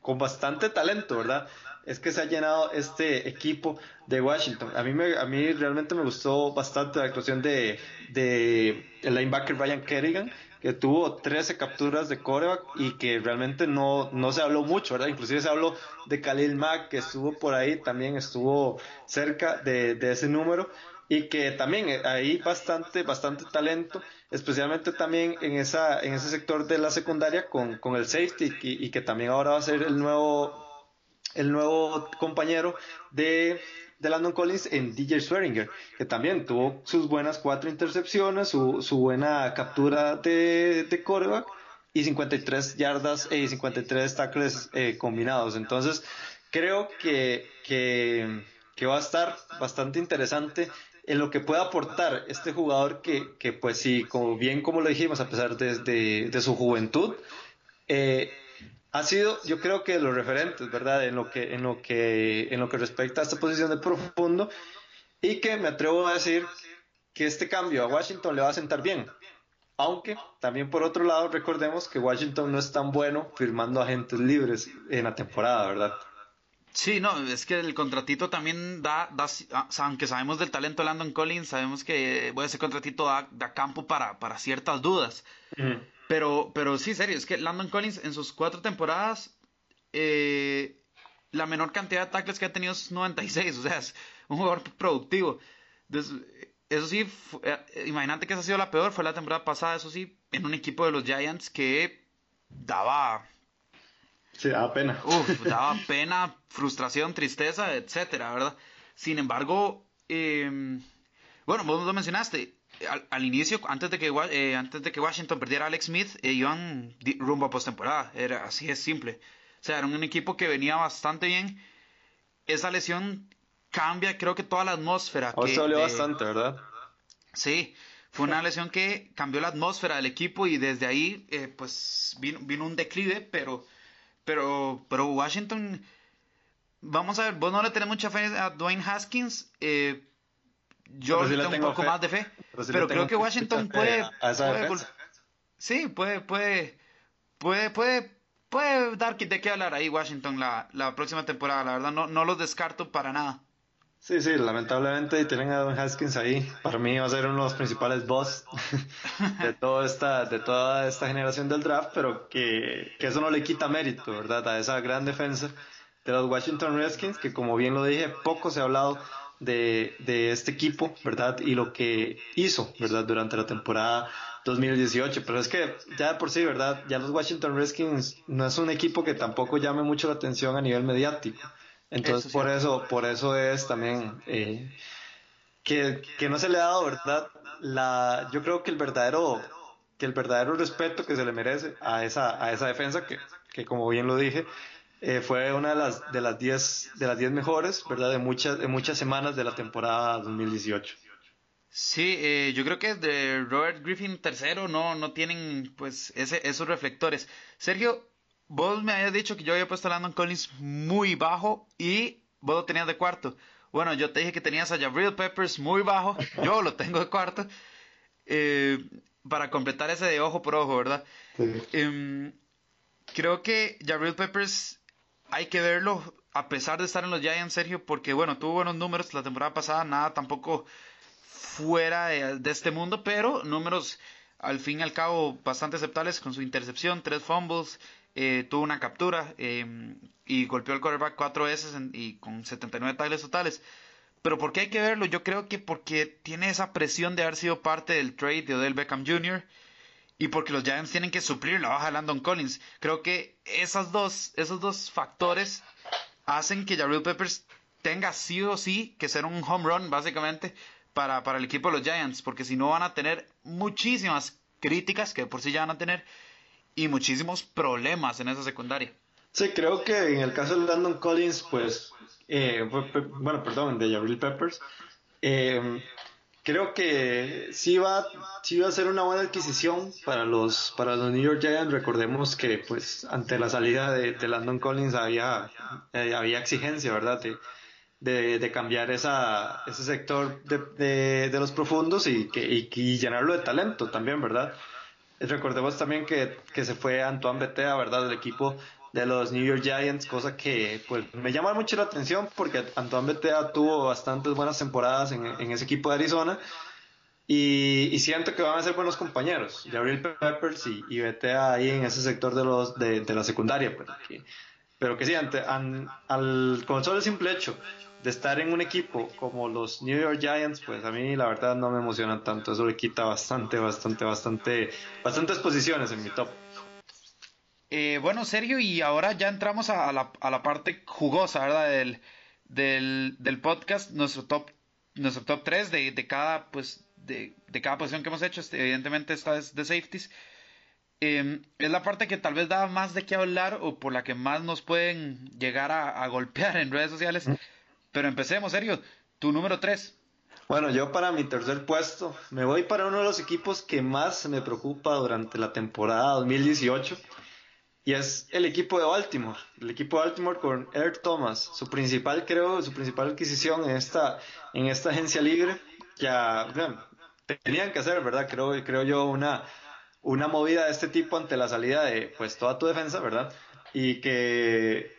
con bastante talento, ¿verdad? Es que se ha llenado este equipo de Washington. A mí, me, a mí realmente me gustó bastante la actuación de, de el linebacker Ryan Kerrigan, que tuvo 13 capturas de coreback y que realmente no, no se habló mucho, ¿verdad? Inclusive se habló de Khalil Mack, que estuvo por ahí, también estuvo cerca de, de ese número y que también hay bastante, bastante talento, especialmente también en, esa, en ese sector de la secundaria con, con el safety y, que también ahora va a ser el nuevo, el nuevo compañero de, de Landon Collins en DJ Swearinger, que también tuvo sus buenas cuatro intercepciones, su, su buena captura de, de quarterback y 53 yardas y 53 tackles eh, combinados. Entonces, creo que, que va a estar bastante interesante en lo que puede aportar este jugador que, pues sí, como bien como lo dijimos, a pesar de, de, su juventud, eh, ha sido, yo creo que los referentes, ¿verdad? En lo que, en lo que, en lo que respecta a esta posición de profundo, y que me atrevo a decir que este cambio a Washington le va a sentar bien. Aunque también por otro lado recordemos que Washington no es tan bueno firmando agentes libres en la temporada, ¿verdad? Sí, no, es que el contratito también da, da ah, aunque sabemos del talento de Landon Collins, sabemos que bueno, ese contratito da, da campo para, para ciertas dudas. Pero, pero sí, serio, es que Landon Collins en sus cuatro temporadas, eh, la menor cantidad de tackles que ha tenido es 96, o sea, es un jugador productivo. eso sí, eh, imagínate que esa ha sido la peor, fue la temporada pasada, eso sí, en un equipo de los Giants que daba Sí, daba pena. Uf, [LAUGHS] daba pena, frustración, tristeza, etcétera, ¿verdad? Sin embargo, eh, bueno, vos lo mencionaste. Al, inicio, antes de que eh, antes de que Washington perdiera a Alex Smith, eh, iban rumbo a postemporada. Era así es simple. sea, era un equipo que venía bastante bien. Esa lesión cambia, creo que toda la atmósfera. O que, dolió bastante, ¿verdad? Sí, fue una lesión que cambió la atmósfera del equipo y desde ahí, eh, pues, vino, vino un declive, pero, pero, pero Washington, vamos a ver, vos no le tenés mucha fe a Dwayne Haskins, eh, yo sí le tengo un poco fe. más de fe, Pero sí creo que Washington puede, a esa puede sí, puede, puede, puede, puede, puede dar de qué hablar ahí Washington la, la próxima temporada, la verdad, no, no los descarto para nada. Sí, sí, lamentablemente tienen a Don Haskins ahí. Para mí va a ser uno de los principales boss [LAUGHS] de toda esta, de toda esta generación del draft, pero que, eso no le quita mérito, ¿verdad? A esa gran defensa de los Washington Redskins, que como bien lo dije, poco se ha hablado de, de este equipo, ¿verdad? Y lo que hizo, ¿verdad? Durante la temporada 2018. Pero es que ya de por sí, ¿verdad? Ya los Washington Redskins no es un equipo que tampoco llame mucho la atención a nivel mediático. Entonces, Eso por eso, por eso es también eh, que, que no se le ha dado, ¿verdad? La, yo creo que el verdadero, que el verdadero respeto que se le merece a esa, a esa defensa, que, que como bien lo dije, eh, fue una de las de las 10 de las 10 mejores, ¿verdad? De muchas de muchas semanas de la temporada 2018. Sí, eh, yo creo que de Robert Griffin tercero no, no tienen pues ese, esos reflectores. Sergio, vos me habías dicho que yo había puesto a Landon Collins muy bajo y vos lo tenías de cuarto. Bueno, yo te dije que tenías a Jabril Peppers muy bajo, yo lo tengo de cuarto. eh, para completar ese de ojo por ojo, ¿verdad? Em, creo que Jabril Peppers hay que verlo a pesar de estar en los Giants, Sergio, porque bueno, tuvo buenos números la temporada pasada, nada tampoco fuera de, de este mundo, pero números al fin y al cabo bastante aceptables con su intercepción, tres fumbles, eh, tuvo una captura eh, y golpeó al quarterback cuatro veces y con 79 tackles totales. Pero ¿por qué hay que verlo? Yo creo que porque tiene esa presión de haber sido parte del trade de Odell Beckham Jr. y porque los Giants tienen que suplir la baja de Landon Collins. Creo que esas dos, esos dos factores hacen que Jabril Peppers tenga sí o sí que ser un home run, básicamente, para, para el equipo de los Giants, porque si no van a tener muchísimas críticas, que por sí ya van a tener, y muchísimos problemas en esa secundaria. Sí, creo que en el caso de Landon Collins, pues, eh, bueno, perdón, de Jabril Peppers, eh, creo que sí va, sí va a ser una buena adquisición para los, para los New York Giants. Recordemos que, pues, ante la salida de, de Landon Collins había, eh, había exigencia, ¿verdad? De, de, cambiar esa, ese sector de, de, los profundos y, que, y llenarlo de talento también, ¿verdad? Recordemos también que, que se fue Antoine Betea, ¿verdad? Del equipo de los New York Giants, cosa que pues me llama mucho la atención porque Antoine Betea tuvo bastantes buenas temporadas en, en ese equipo de Arizona y, y siento que van a ser buenos compañeros, Gabriel Peppers y, y Betea ahí en ese sector de los de, de la secundaria, pero que, pero que sí, al, con solo el simple hecho de estar en un equipo como los New York Giants, pues a mí la verdad no me emociona tanto, eso le quita bastante, bastante, bastante, bastantes posiciones en mi top. Eh, bueno, Sergio, y ahora ya entramos a, a la, a la parte jugosa, ¿verdad? Del, del, del podcast, nuestro top, nuestro top 3 de, de cada, pues, de, de cada posición que hemos hecho. Este, evidentemente esta es de safeties. Eh, es la parte que tal vez da más de qué hablar o por la que más nos pueden llegar a, a golpear en redes sociales. Pero empecemos, Sergio. Tu número 3. Bueno, yo para mi tercer puesto me voy para uno de los equipos que más me preocupa durante la temporada 2018 y es el equipo de Baltimore. El equipo de Baltimore con Eric Thomas, su principal creo, su principal adquisición en esta en esta agencia libre. Ya tenían que hacer, ¿verdad? Creo creo yo una una movida de este tipo ante la salida de pues toda tu defensa, ¿verdad? Y que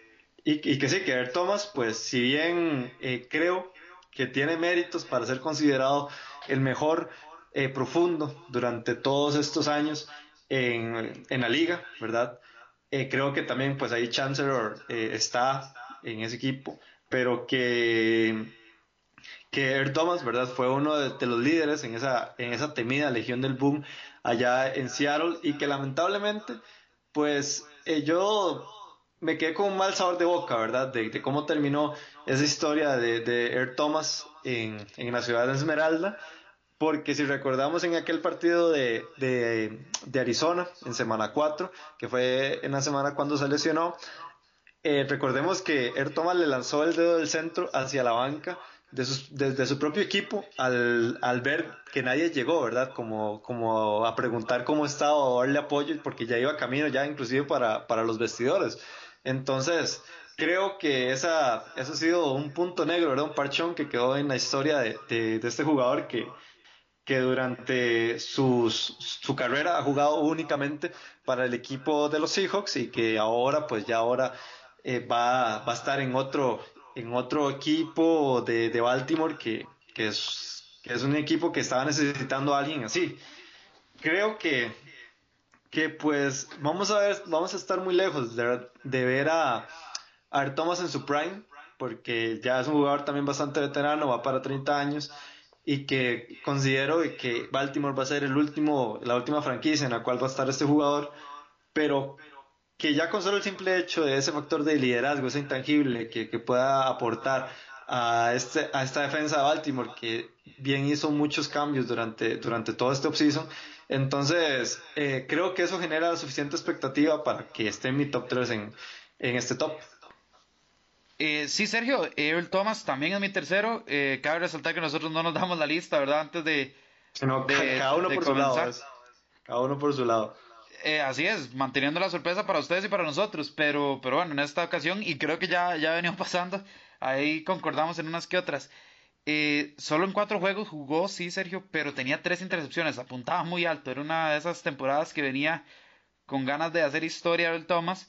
y, y que sí, que Eric Thomas, pues si bien eh, creo que tiene méritos para ser considerado el mejor eh, profundo durante todos estos años en, en la liga, ¿verdad? Eh, creo que también pues ahí Chancellor eh, está en ese equipo, pero que que Thomas, ¿verdad? Fue uno de, de, los líderes en esa, en esa temida Legión del Boom allá en Seattle y que lamentablemente, pues eh, yo me quedé con un mal sabor de boca, ¿verdad? De, de cómo terminó esa historia de, de Air Thomas en, en, la ciudad de Esmeralda, porque si recordamos en aquel partido de, de, de Arizona, en semana 4, que fue en la semana cuando se lesionó, eh, recordemos que Er Thomas le lanzó el dedo del centro hacia la banca desde su propio equipo al, al, ver que nadie llegó, ¿verdad? Como, como a preguntar cómo estaba o darle apoyo, porque ya iba camino ya inclusive para, para los vestidores. Entonces, creo que esa, eso ha sido un punto negro, ¿verdad? Un parchón que quedó en la historia de, de, este jugador que, que durante sus, su carrera ha jugado únicamente para el equipo de los Seahawks y que ahora, pues ya ahora eh, va, va, a estar en otro, en otro equipo de, de Baltimore que, que, es, que, es, un equipo que estaba necesitando a alguien así. Creo que, que pues vamos a ver, vamos a estar muy lejos de, ver a, a Thomas en su prime, porque ya es un jugador también bastante veterano, va para 30 años y que considero que Baltimore va a ser el último, la última franquicia en la cual va a estar este jugador, pero que ya con solo el simple hecho de ese factor de liderazgo, ese intangible que, que pueda aportar a, este, a esta defensa de Baltimore, que bien hizo muchos cambios durante, durante todo este offseason, entonces eh, creo que eso genera suficiente expectativa para que esté en mi top 3 en, en este top. Eh, sí, Sergio, Earl Thomas también es mi tercero. Eh, cabe resaltar que nosotros no nos damos la lista, ¿verdad? Antes de. cada uno por su lado. Cada uno por su lado. Eh, así es, manteniendo la sorpresa para ustedes y para nosotros, pero, pero bueno, en esta ocasión, y creo que ya, ya ha venido [LAUGHS] pasando, ahí concordamos en unas que otras. Eh, solo en cuatro juegos jugó, sí, Sergio, pero tenía tres intercepciones, apuntaba muy alto, era una de esas temporadas que venía con ganas de hacer historia el Thomas.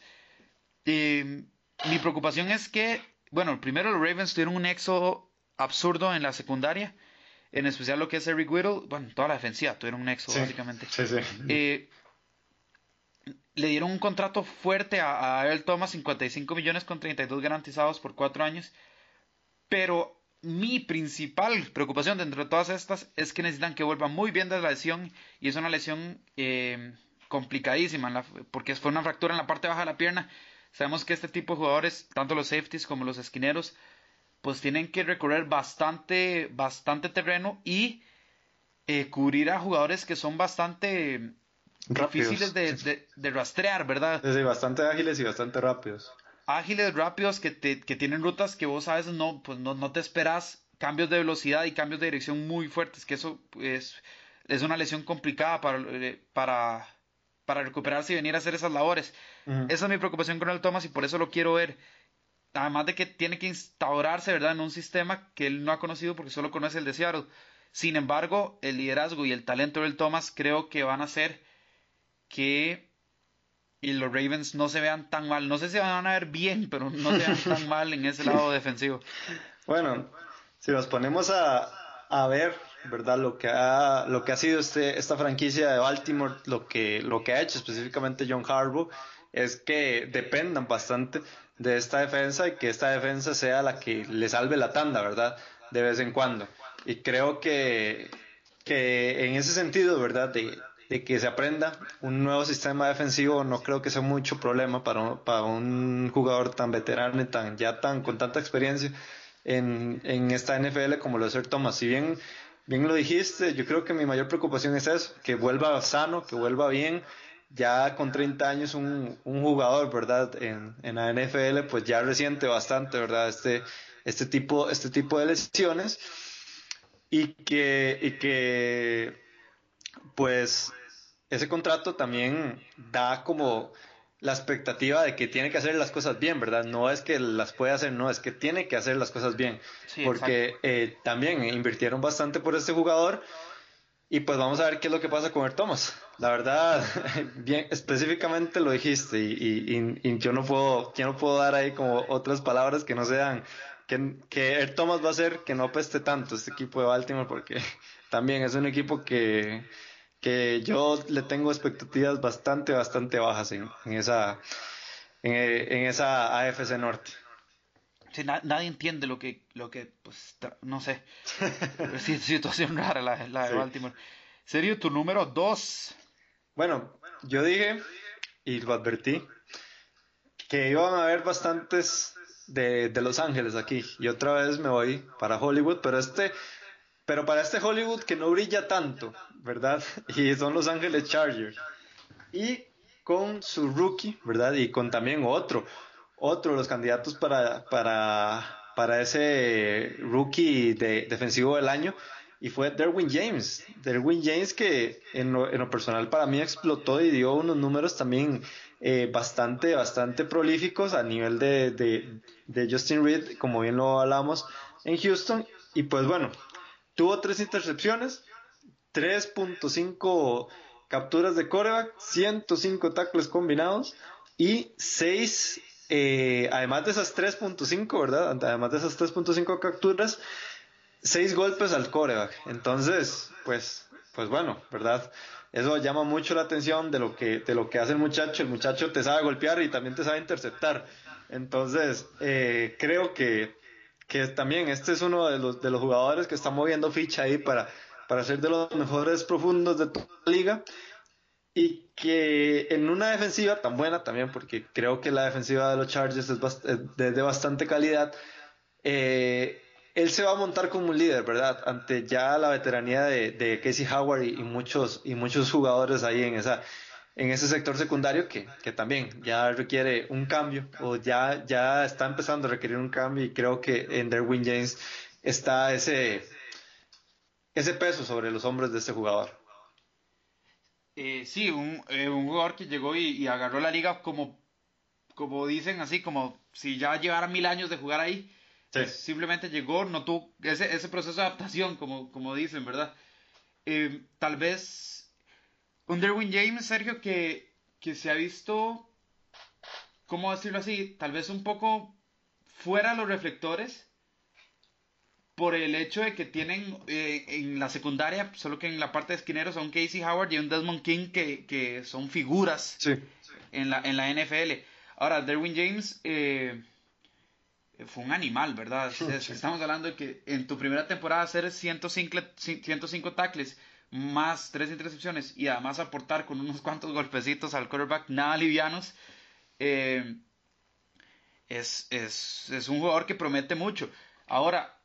Eh, mi preocupación es que, bueno, primero los Ravens tuvieron un éxodo absurdo en la secundaria, en especial lo que es Eric Whittle, bueno, toda la defensiva tuvieron un éxodo, básicamente. Sí, sí. Eh, le dieron un contrato fuerte a, a Earl Thomas, 55 millones con 32 garantizados por cuatro años. Pero mi principal preocupación dentro de todas estas es que necesitan que vuelva muy bien de la lesión y es una lesión eh, complicadísima porque fue una fractura en la parte baja de la pierna. Sabemos que este tipo de jugadores, tanto los safeties como los esquineros, pues tienen que recorrer bastante, bastante terreno y eh, cubrir a jugadores que son bastante difíciles de, de, rastrear, ¿verdad? Sí, bastante ágiles y bastante rápidos. Ágiles, rápidos, que, te, que tienen rutas que vos a veces no, pues no, no te esperas cambios de velocidad y cambios de dirección muy fuertes, que eso es, es una lesión complicada para, eh, para, para recuperarse y venir a hacer esas labores. Esa es mi preocupación con el Thomas y por eso lo quiero ver. Además de que tiene que instaurarse, ¿verdad?, en un sistema que él no ha conocido porque solo conoce el de Seattle. Sin embargo, el liderazgo y el talento del Thomas creo que van a ser que y los Ravens no se vean tan mal. No sé si van a ver bien, pero no se vean tan [LAUGHS] mal en ese lado defensivo. Bueno, si nos ponemos a, a ver, ¿verdad? Lo que ha, lo que ha sido este, esta franquicia de Baltimore, lo que, lo que ha hecho específicamente John Harbaugh, es que dependan bastante de esta defensa y que esta defensa sea la que le salve la tanda, ¿verdad? De vez en cuando. Y creo que, que en ese sentido, ¿verdad? De, de que se aprenda un nuevo sistema defensivo no creo que sea mucho problema para un, para un jugador tan veterano y tan ya tan con tanta experiencia en, en esta NFL como lo es Sir Thomas. Si bien bien lo dijiste, yo creo que mi mayor preocupación es eso, que vuelva sano, que vuelva bien. Ya con 30 años un, un jugador, ¿verdad? En, en la NFL pues ya resiente bastante, ¿verdad? Este, este, tipo, este tipo de lesiones y que, y que pues ese contrato también da como la expectativa de que tiene que hacer las cosas bien, ¿verdad? No es que las puede hacer, no, es que tiene que hacer las cosas bien. porque eh, también invirtieron bastante por este jugador y pues vamos a ver qué es lo que pasa con el Thomas. La verdad, [LAUGHS] bien, específicamente lo dijiste y, y, yo no puedo, yo no puedo dar ahí como otras palabras que no sean que, que el Thomas va a hacer que no apeste tanto este equipo de Baltimore porque [LAUGHS] también es un equipo que que yo le tengo expectativas bastante, bastante bajas en, en esa, en, esa AFC Norte. Sí, nadie entiende lo que, lo que pues, no sé, [LAUGHS] situación rara la, la de Baltimore. Serio, tu número dos. Bueno, yo dije, y lo advertí, que iban a haber bastantes de, de Los Ángeles aquí. Y otra vez me voy para Hollywood, pero este pero para este Hollywood que no brilla tanto, ¿verdad? [LAUGHS] Y son Los Ángeles Chargers. Y con su rookie, ¿verdad? Y con también otro otro de los candidatos para, para, para ese rookie de, defensivo del año y fue Derwin James. Derwin James que en lo, personal para mí explotó y dio unos números también eh, bastante, bastante prolíficos a nivel de, de, Justin Reed, como bien lo hablamos en Houston. Y pues bueno, tuvo tres intercepciones, 3.5 capturas de coreback, 105 tackles combinados y 6, eh, además de esas 3.5, ¿verdad? Además de esas 3.5 capturas, seis golpes al coreback. Entonces, pues, pues bueno, ¿verdad? Eso llama mucho la atención de lo que, de lo que hace el muchacho. El muchacho te sabe golpear y también te sabe interceptar. Entonces, eh, creo que, que también este es uno de los, de los jugadores que está moviendo ficha ahí para, para ser de los mejores profundos de toda la liga. Y que en una defensiva tan buena también, porque creo que la defensiva de los Chargers es, de, bastante calidad, eh, él se va a montar como un líder, ¿verdad? Ante ya la veteranía de, Casey Howard y, muchos, y muchos jugadores ahí en, esa, en ese sector secundario que, también ya requiere un cambio o ya, ya está empezando a requerir un cambio y creo que en Derwin James está ese, ese peso sobre los hombros de ese jugador. Eh, sí, un, eh, un, jugador que llegó y, agarró la liga como, como dicen así, como si ya llevara mil años de jugar ahí Simplemente llegó, no tuvo ese, ese proceso de adaptación, como, como dicen, ¿verdad? Eh, tal vez un Derwin James, Sergio, que, que se ha visto, ¿cómo decirlo así? Tal vez un poco fuera los reflectores por el hecho de que tienen eh, en la secundaria, solo que en la parte de esquineros, son Casey Howard y un Desmond King que, que son figuras en, la, en la NFL. Ahora, Derwin James... Eh, fue un animal, ¿verdad? Estamos hablando de que en tu primera temporada hacer 105, 105 tackles más tres intercepciones y además aportar con unos cuantos golpecitos al quarterback nada livianos, eh, es, es, es, un jugador que promete mucho. Ahora,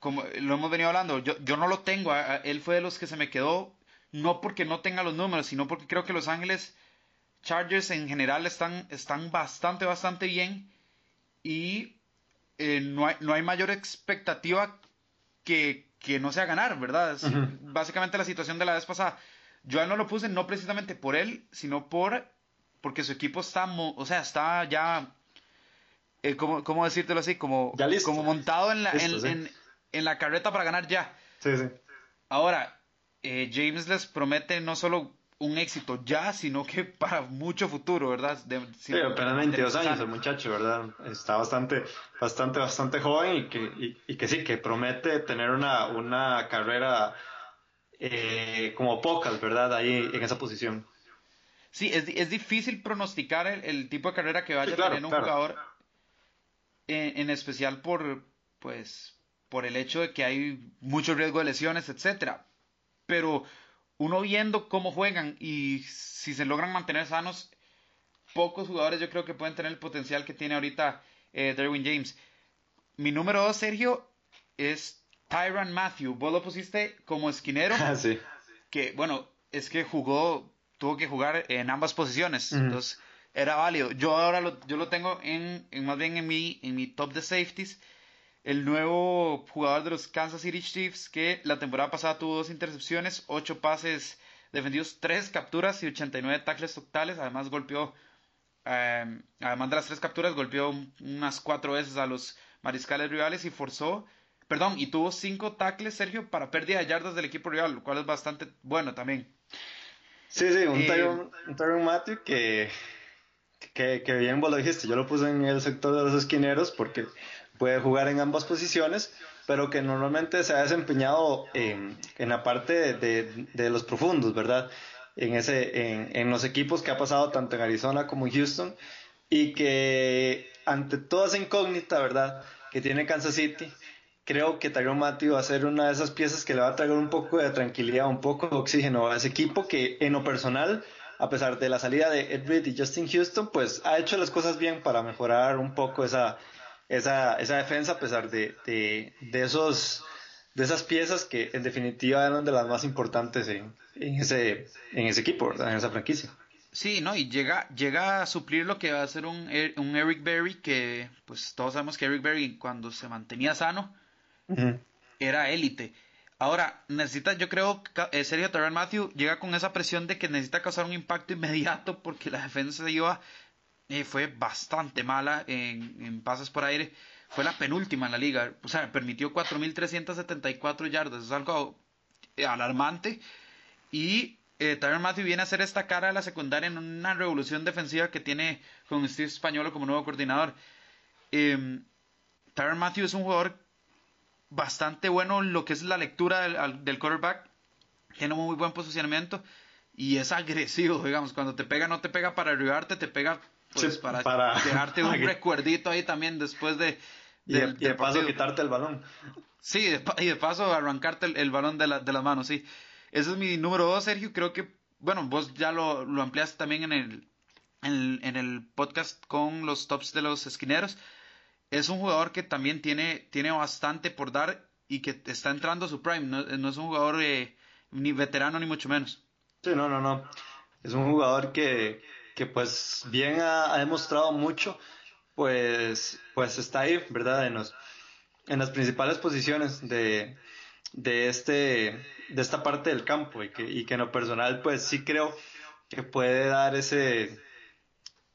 como lo hemos venido hablando, yo, yo no lo tengo, él fue de los que se me quedó, no porque no tenga los números, sino porque creo que Los Ángeles Chargers en general están, están bastante, bastante bien y eh, no, no hay mayor expectativa que, que no sea ganar, ¿verdad? Básicamente la situación de la vez pasada. Yo no lo puse no precisamente por él, sino por porque su equipo está, o sea, está ya, eh, ¿cómo, ¿cómo, decírtelo así? Como, como montado en la, en, en, la carreta para ganar ya. Sí, sí. Ahora, eh, James les promete no solo un éxito ya, sino que [LAUGHS] para mucho futuro, ¿verdad? sí, apenas 22 años el muchacho, ¿verdad? Está bastante, bastante, bastante joven y que, y, que sí, que promete tener una, una carrera eh, como pocas, ¿verdad? Ahí en esa posición. Sí, es, es difícil pronosticar el, tipo de carrera que vaya a tener un jugador, en, en especial por, pues, por el hecho de que hay mucho riesgo de lesiones, etcétera. Pero uno viendo cómo juegan y si se logran mantener sanos, pocos jugadores yo creo que pueden tener el potencial que tiene ahorita eh, Derwin James. Mi número dos, Sergio, es Tyron Matthew. Vos lo pusiste como esquinero. Ah, sí. Que, bueno, es que jugó, tuvo que jugar en ambas posiciones. Entonces, era válido. Yo ahora lo, yo lo tengo en, en, más bien en mi, en mi top de safeties el nuevo jugador de los Kansas City Chiefs que la temporada pasada tuvo dos intercepciones, ocho pases defendidos, tres capturas y 89 tackles totales. Además golpeó, em, además de las tres capturas, golpeó unas cuatro veces a los mariscales rivales y forzó, perdón, y tuvo cinco tackles, Sergio, para pérdida de yardas del equipo rival, lo cual es bastante bueno también. Sí, sí, un, eh, Matthew que, que, que bien vos lo dijiste, yo lo puse en el sector de los esquineros porque puede jugar en ambas posiciones, pero que normalmente se ha desempeñado en, en la parte de, de, los profundos, ¿verdad? En, ese, en, en, los equipos que ha pasado tanto en Arizona como en Houston, y que ante toda esa incógnita, ¿verdad? Que tiene Kansas City, creo que Tyrone Matthew va a ser una de esas piezas que le va a traer un poco de tranquilidad, un poco de oxígeno a ese equipo que en lo personal a pesar de la salida de Ed Reed y Justin Houston, pues ha hecho las cosas bien para mejorar un poco esa, esa, esa defensa a pesar de, de, de, esos, de esas piezas que en definitiva eran de las más importantes en, en ese, en ese equipo, en esa franquicia. Sí, ¿no? Y llega, llega a suplir lo que va a ser un, Er- un Eric Berry, que pues todos sabemos que Eric Berry cuando se mantenía sano era élite. Ahora, necesita, yo creo, eh, Sergio Terrell Matthew llega con esa presión de que necesita causar un impacto inmediato porque la defensa de iba eh, fue bastante mala en, en pases por aire. Fue la penúltima en la liga. O sea, permitió 4.374 yardas. Es algo alarmante. Y eh, Matthew viene a hacer esta cara de la secundaria en una revolución defensiva que tiene con Steve Españolo como nuevo coordinador. Eh, Matthew es un jugador bastante bueno en lo que es la lectura del, del quarterback. Tiene un muy buen posicionamiento y es agresivo, digamos. Cuando te pega, no te pega para derribarte, te pega pues, Sí, para, para- dejarte un [LAUGHS] recuerdito ahí también después de. Y de, y paso partido. quitarte el balón. Sí, de y de paso arrancarte el, el balón de, la, de las manos, sí. Ese es mi número dos, Sergio. Creo que, bueno, vos ya lo, lo ampliaste también en el, en el, en el podcast con los tops de los esquineros. Es un jugador que también tiene, tiene bastante por dar y que está entrando a su prime. No, no es un jugador eh, ni veterano ni mucho menos. Sí, no, no, no. Es un jugador que, que pues bien ha, demostrado mucho, pues, pues está ahí, ¿verdad? En, los, en las principales posiciones de, de, este, de esta parte del campo y que, y que en lo personal pues sí creo que puede dar ese,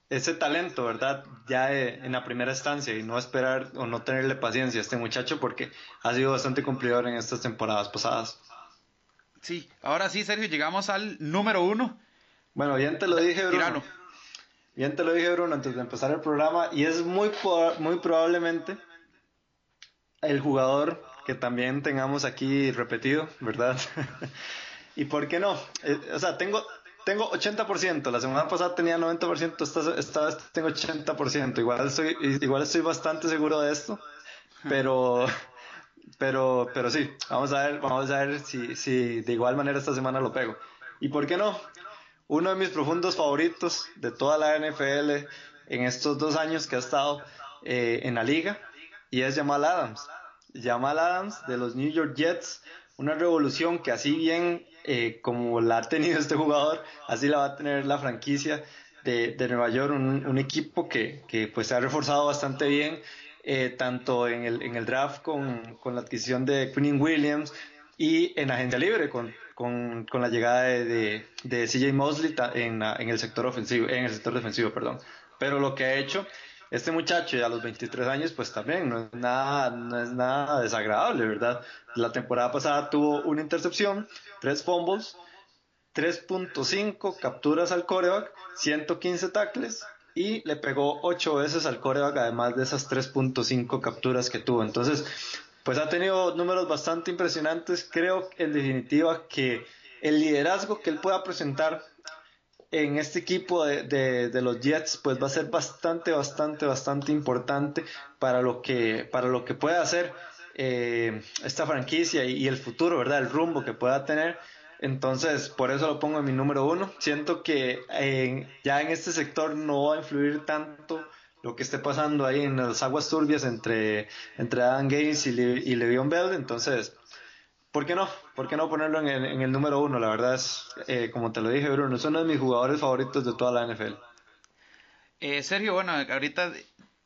ese talento, ¿verdad? Ya eh, en la primera estancia y no esperar o no tenerle paciencia a este muchacho porque ha sido bastante cumplidor en estas temporadas pasadas. Sí, ahora sí, Sergio, llegamos al número uno. Bueno, bien te lo dije, Bruno. Tíralo. Bien te lo dije, Bruno, antes de empezar el programa. Y es muy, muy probablemente el jugador que también tengamos aquí repetido, ¿verdad? [LAUGHS] ¿Y por qué no? Eh, o sea, tengo, tengo 80%. La semana pasada tenía 90%, esta, esta vez tengo 80%. Igual estoy, igual estoy bastante seguro de esto. Pero, pero, pero sí, vamos a ver, vamos a ver si, si de igual manera esta semana lo pego. ¿Y por qué no? Uno de mis profundos favoritos de toda la NFL en estos dos años que ha estado eh, en la liga y es Jamal Adams. Jamal Adams de los New York Jets, una revolución que así bien eh, como la ha tenido este jugador, así la va a tener la franquicia de, de Nueva York, un, un equipo que, que, pues se ha reforzado bastante bien, eh, tanto en el, en el draft con, con la adquisición de Quinn Williams y en agencia libre con, con, con la llegada de, de, de CJ Mosley en, en el sector ofensivo, en el sector defensivo, perdón. Pero lo que ha hecho este muchacho ya a los 23 años, pues también no es nada, no es nada desagradable, ¿verdad? La temporada pasada tuvo una intercepción, tres fumbles, 3.5 capturas al coreback, 115 tackles y le pegó 8 veces al coreback, además de esas 3.5 capturas que tuvo. Entonces, pues ha tenido números bastante impresionantes. Creo en definitiva que el liderazgo que él pueda presentar en este equipo de, de- los Jets pues va a ser bastante, bastante, bastante importante para lo que, para lo que pueda hacer eh, esta franquicia y, y el futuro, ¿verdad? El rumbo que pueda tener. Entonces, por eso lo pongo en mi número uno. Siento que eh, ya en este sector no va a influir tanto lo que esté pasando ahí en las aguas turbias entre, entre Adam Gaines y, Le, y Le'Veon Bell. Entonces, ¿Por qué no? ¿Por qué no ponerlo en el, en el número uno? La verdad es, eh, como te lo dije, Bruno, es uno de mis jugadores favoritos de toda la NFL. Eh, Sergio, bueno, ahorita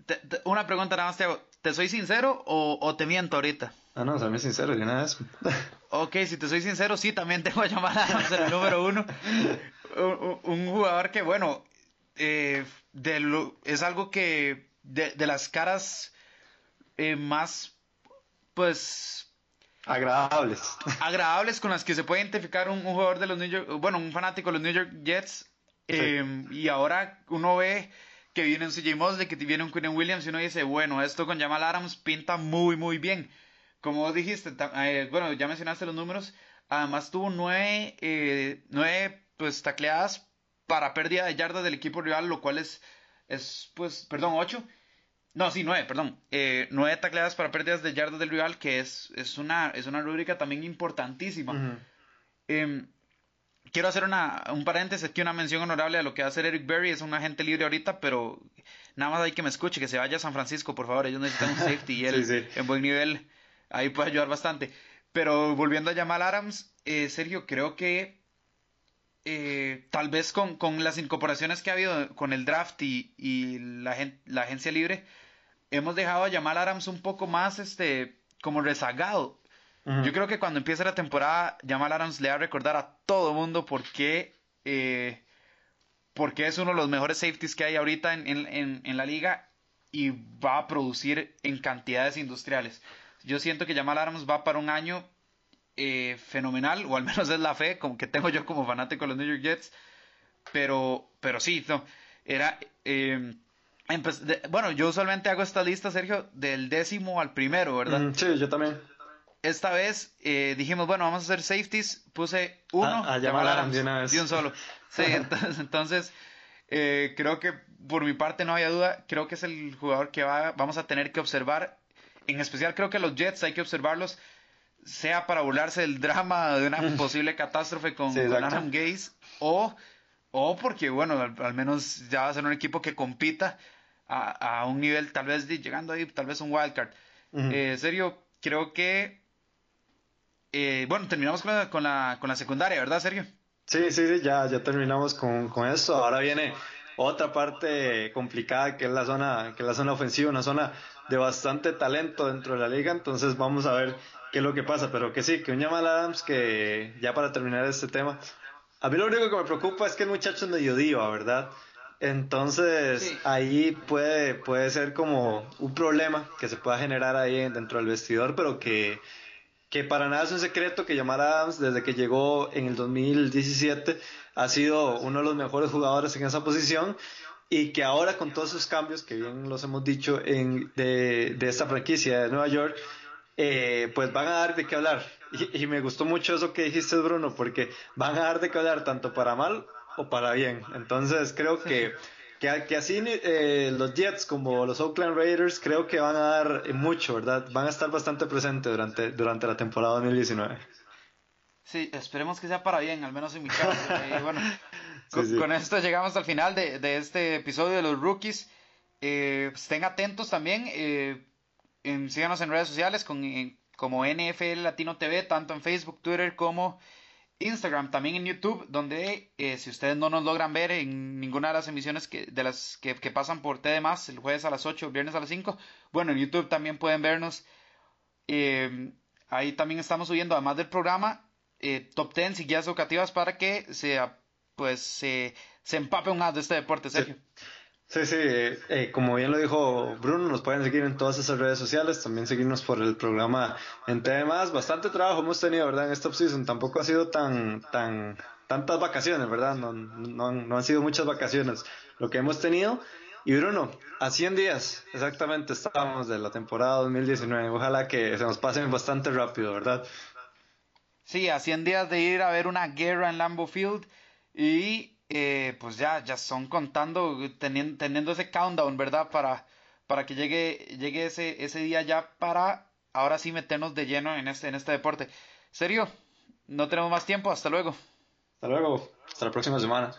te- te- una pregunta nada más te hago. ¿Te soy sincero o, o te miento ahorita? Ah, no, séme sincero, de una vez. [LAUGHS] Ok, si te soy sincero, sí, también tengo a llamar a el número uno. [LAUGHS] Un, un- un jugador que, bueno, eh, de lo- es algo que de, de las caras eh, más, pues, Agradables. [LAUGHS] agradables con las que se puede identificar un, un jugador de los New York, bueno, un fanático de los New York Jets. eh, y ahora uno ve que viene un CJ Mosley, que viene un Quinn Williams, y uno dice, bueno, esto con Jamal Adams pinta muy, muy bien. Como vos dijiste, eh, bueno, ya mencionaste los números, además tuvo nueve, nueve pues, tacleadas para pérdida de yardas del equipo rival, lo cual es, es pues, perdón, ocho. No, sí, nueve, perdón. Eh, nueve tacleadas para pérdidas de yardas del rival, que es, es, una, es una rúbrica también importantísima. Em, quiero hacer una, un paréntesis aquí, una mención honorable a lo que va a hacer Eric Berry. Es un agente libre ahorita, pero nada más hay que me escuche, que se vaya a San Francisco, por favor. Ellos necesitan un safety y [LAUGHS] él Sí, sí. en buen nivel ahí puede ayudar bastante. Pero volviendo a Jamal Adams, eh, Sergio, creo que eh, tal vez con, las incorporaciones que ha habido con el draft y, y la, la, agencia libre, hemos dejado a Jamal Adams un poco más este, como rezagado. Yo creo que cuando empiece la temporada, Jamal Adams le va a recordar a todo mundo por qué, eh, es uno de los mejores safeties que hay ahorita en, en, en, la liga y va a producir en cantidades industriales. Yo siento que Jamal Adams va para un año eh, fenomenal, o al menos es la fe como que tengo yo como fanático de los New York Jets. Pero, pero sí, no, era... Eh, bueno, yo usualmente hago esta lista, Sergio, del décimo al primero, ¿verdad? sí, yo también. Esta vez eh, dijimos, bueno, vamos a hacer safeties. Puse uno, a, llamar a de una vez. un solo. Sí, [LAUGHS] entonces, entonces creo que por mi parte no había duda. Creo que es el jugador que va, vamos a tener que observar. En especial creo que los Jets hay que observarlos sea para burlarse del drama de una [LAUGHS] posible catástrofe con, Adam Gaze o, o porque, bueno, al, menos ya va a ser un equipo que compita a, un nivel tal vez llegando ahí, tal vez un wildcard. Eh, serio, creo que... Eh, bueno, terminamos con la, con, la, con la secundaria, ¿verdad, Sergio? Sí, sí, sí, ya, ya terminamos con, con eso. Ahora viene otra parte complicada que es la zona, que es la zona ofensiva, una zona de bastante talento dentro de la liga. Entonces vamos a ver qué es lo que pasa, pero que sí, que un Jamal Adams que ya para terminar este tema, a mí lo único que me preocupa es que el muchacho es medio diva, ¿verdad? Entonces ahí puede, puede ser como un problema que se pueda generar ahí dentro del vestidor, pero que, que para nada es un secreto que Jamal Adams desde que llegó en el 2017 ha sido uno de los mejores jugadores en esa posición y que ahora con todos esos cambios que bien los hemos dicho en, de, de esta franquicia de Nueva York, eh, pues van a dar de qué hablar. Y, me gustó mucho eso que dijiste, Bruno, porque van a dar de qué hablar tanto para mal o para bien. Entonces creo que, que, así eh, los Jets como los Oakland Raiders creo que van a dar mucho, ¿verdad? Van a estar bastante presentes durante, durante la temporada 2019. Sí, esperemos que sea para bien, al menos en mi caso. [LAUGHS] Eh, bueno, con, esto llegamos al final de, de este episodio de los rookies. estén atentos también síganos en redes sociales con, como NFL Latino TV, tanto en Facebook, Twitter como Instagram, también en YouTube, donde eh, si ustedes no nos logran ver en ninguna de las emisiones que, de las que, pasan por TD más, el jueves a las 8, el viernes a las 5, bueno, en YouTube también pueden vernos. Eh, ahí también estamos subiendo, además del programa, eh, top 10 y guías educativas para que se, pues, se, se empape un más de este deporte, Sergio. Sí, sí, eh, como bien lo dijo Bruno, nos pueden seguir en todas esas redes sociales, también seguirnos por el programa en temas. Bastante trabajo hemos tenido, ¿verdad? En esta season tampoco ha sido tan, tan, tantas vacaciones, ¿verdad? No, no, no han sido muchas vacaciones lo que hemos tenido. Y Bruno, a 100 días exactamente estábamos de la temporada 2019. Ojalá que se nos pasen bastante rápido, ¿verdad? Sí, a 100 días de ir a ver una guerra en Lambeau Field y eh, pues ya, ya son contando, teniendo, teniendo ese countdown, ¿verdad? Para, para que llegue, llegue ese, ese día ya para ahora sí meternos de lleno en este, en este deporte. Serio, no tenemos más tiempo, hasta luego. Hasta luego, hasta la próxima semana.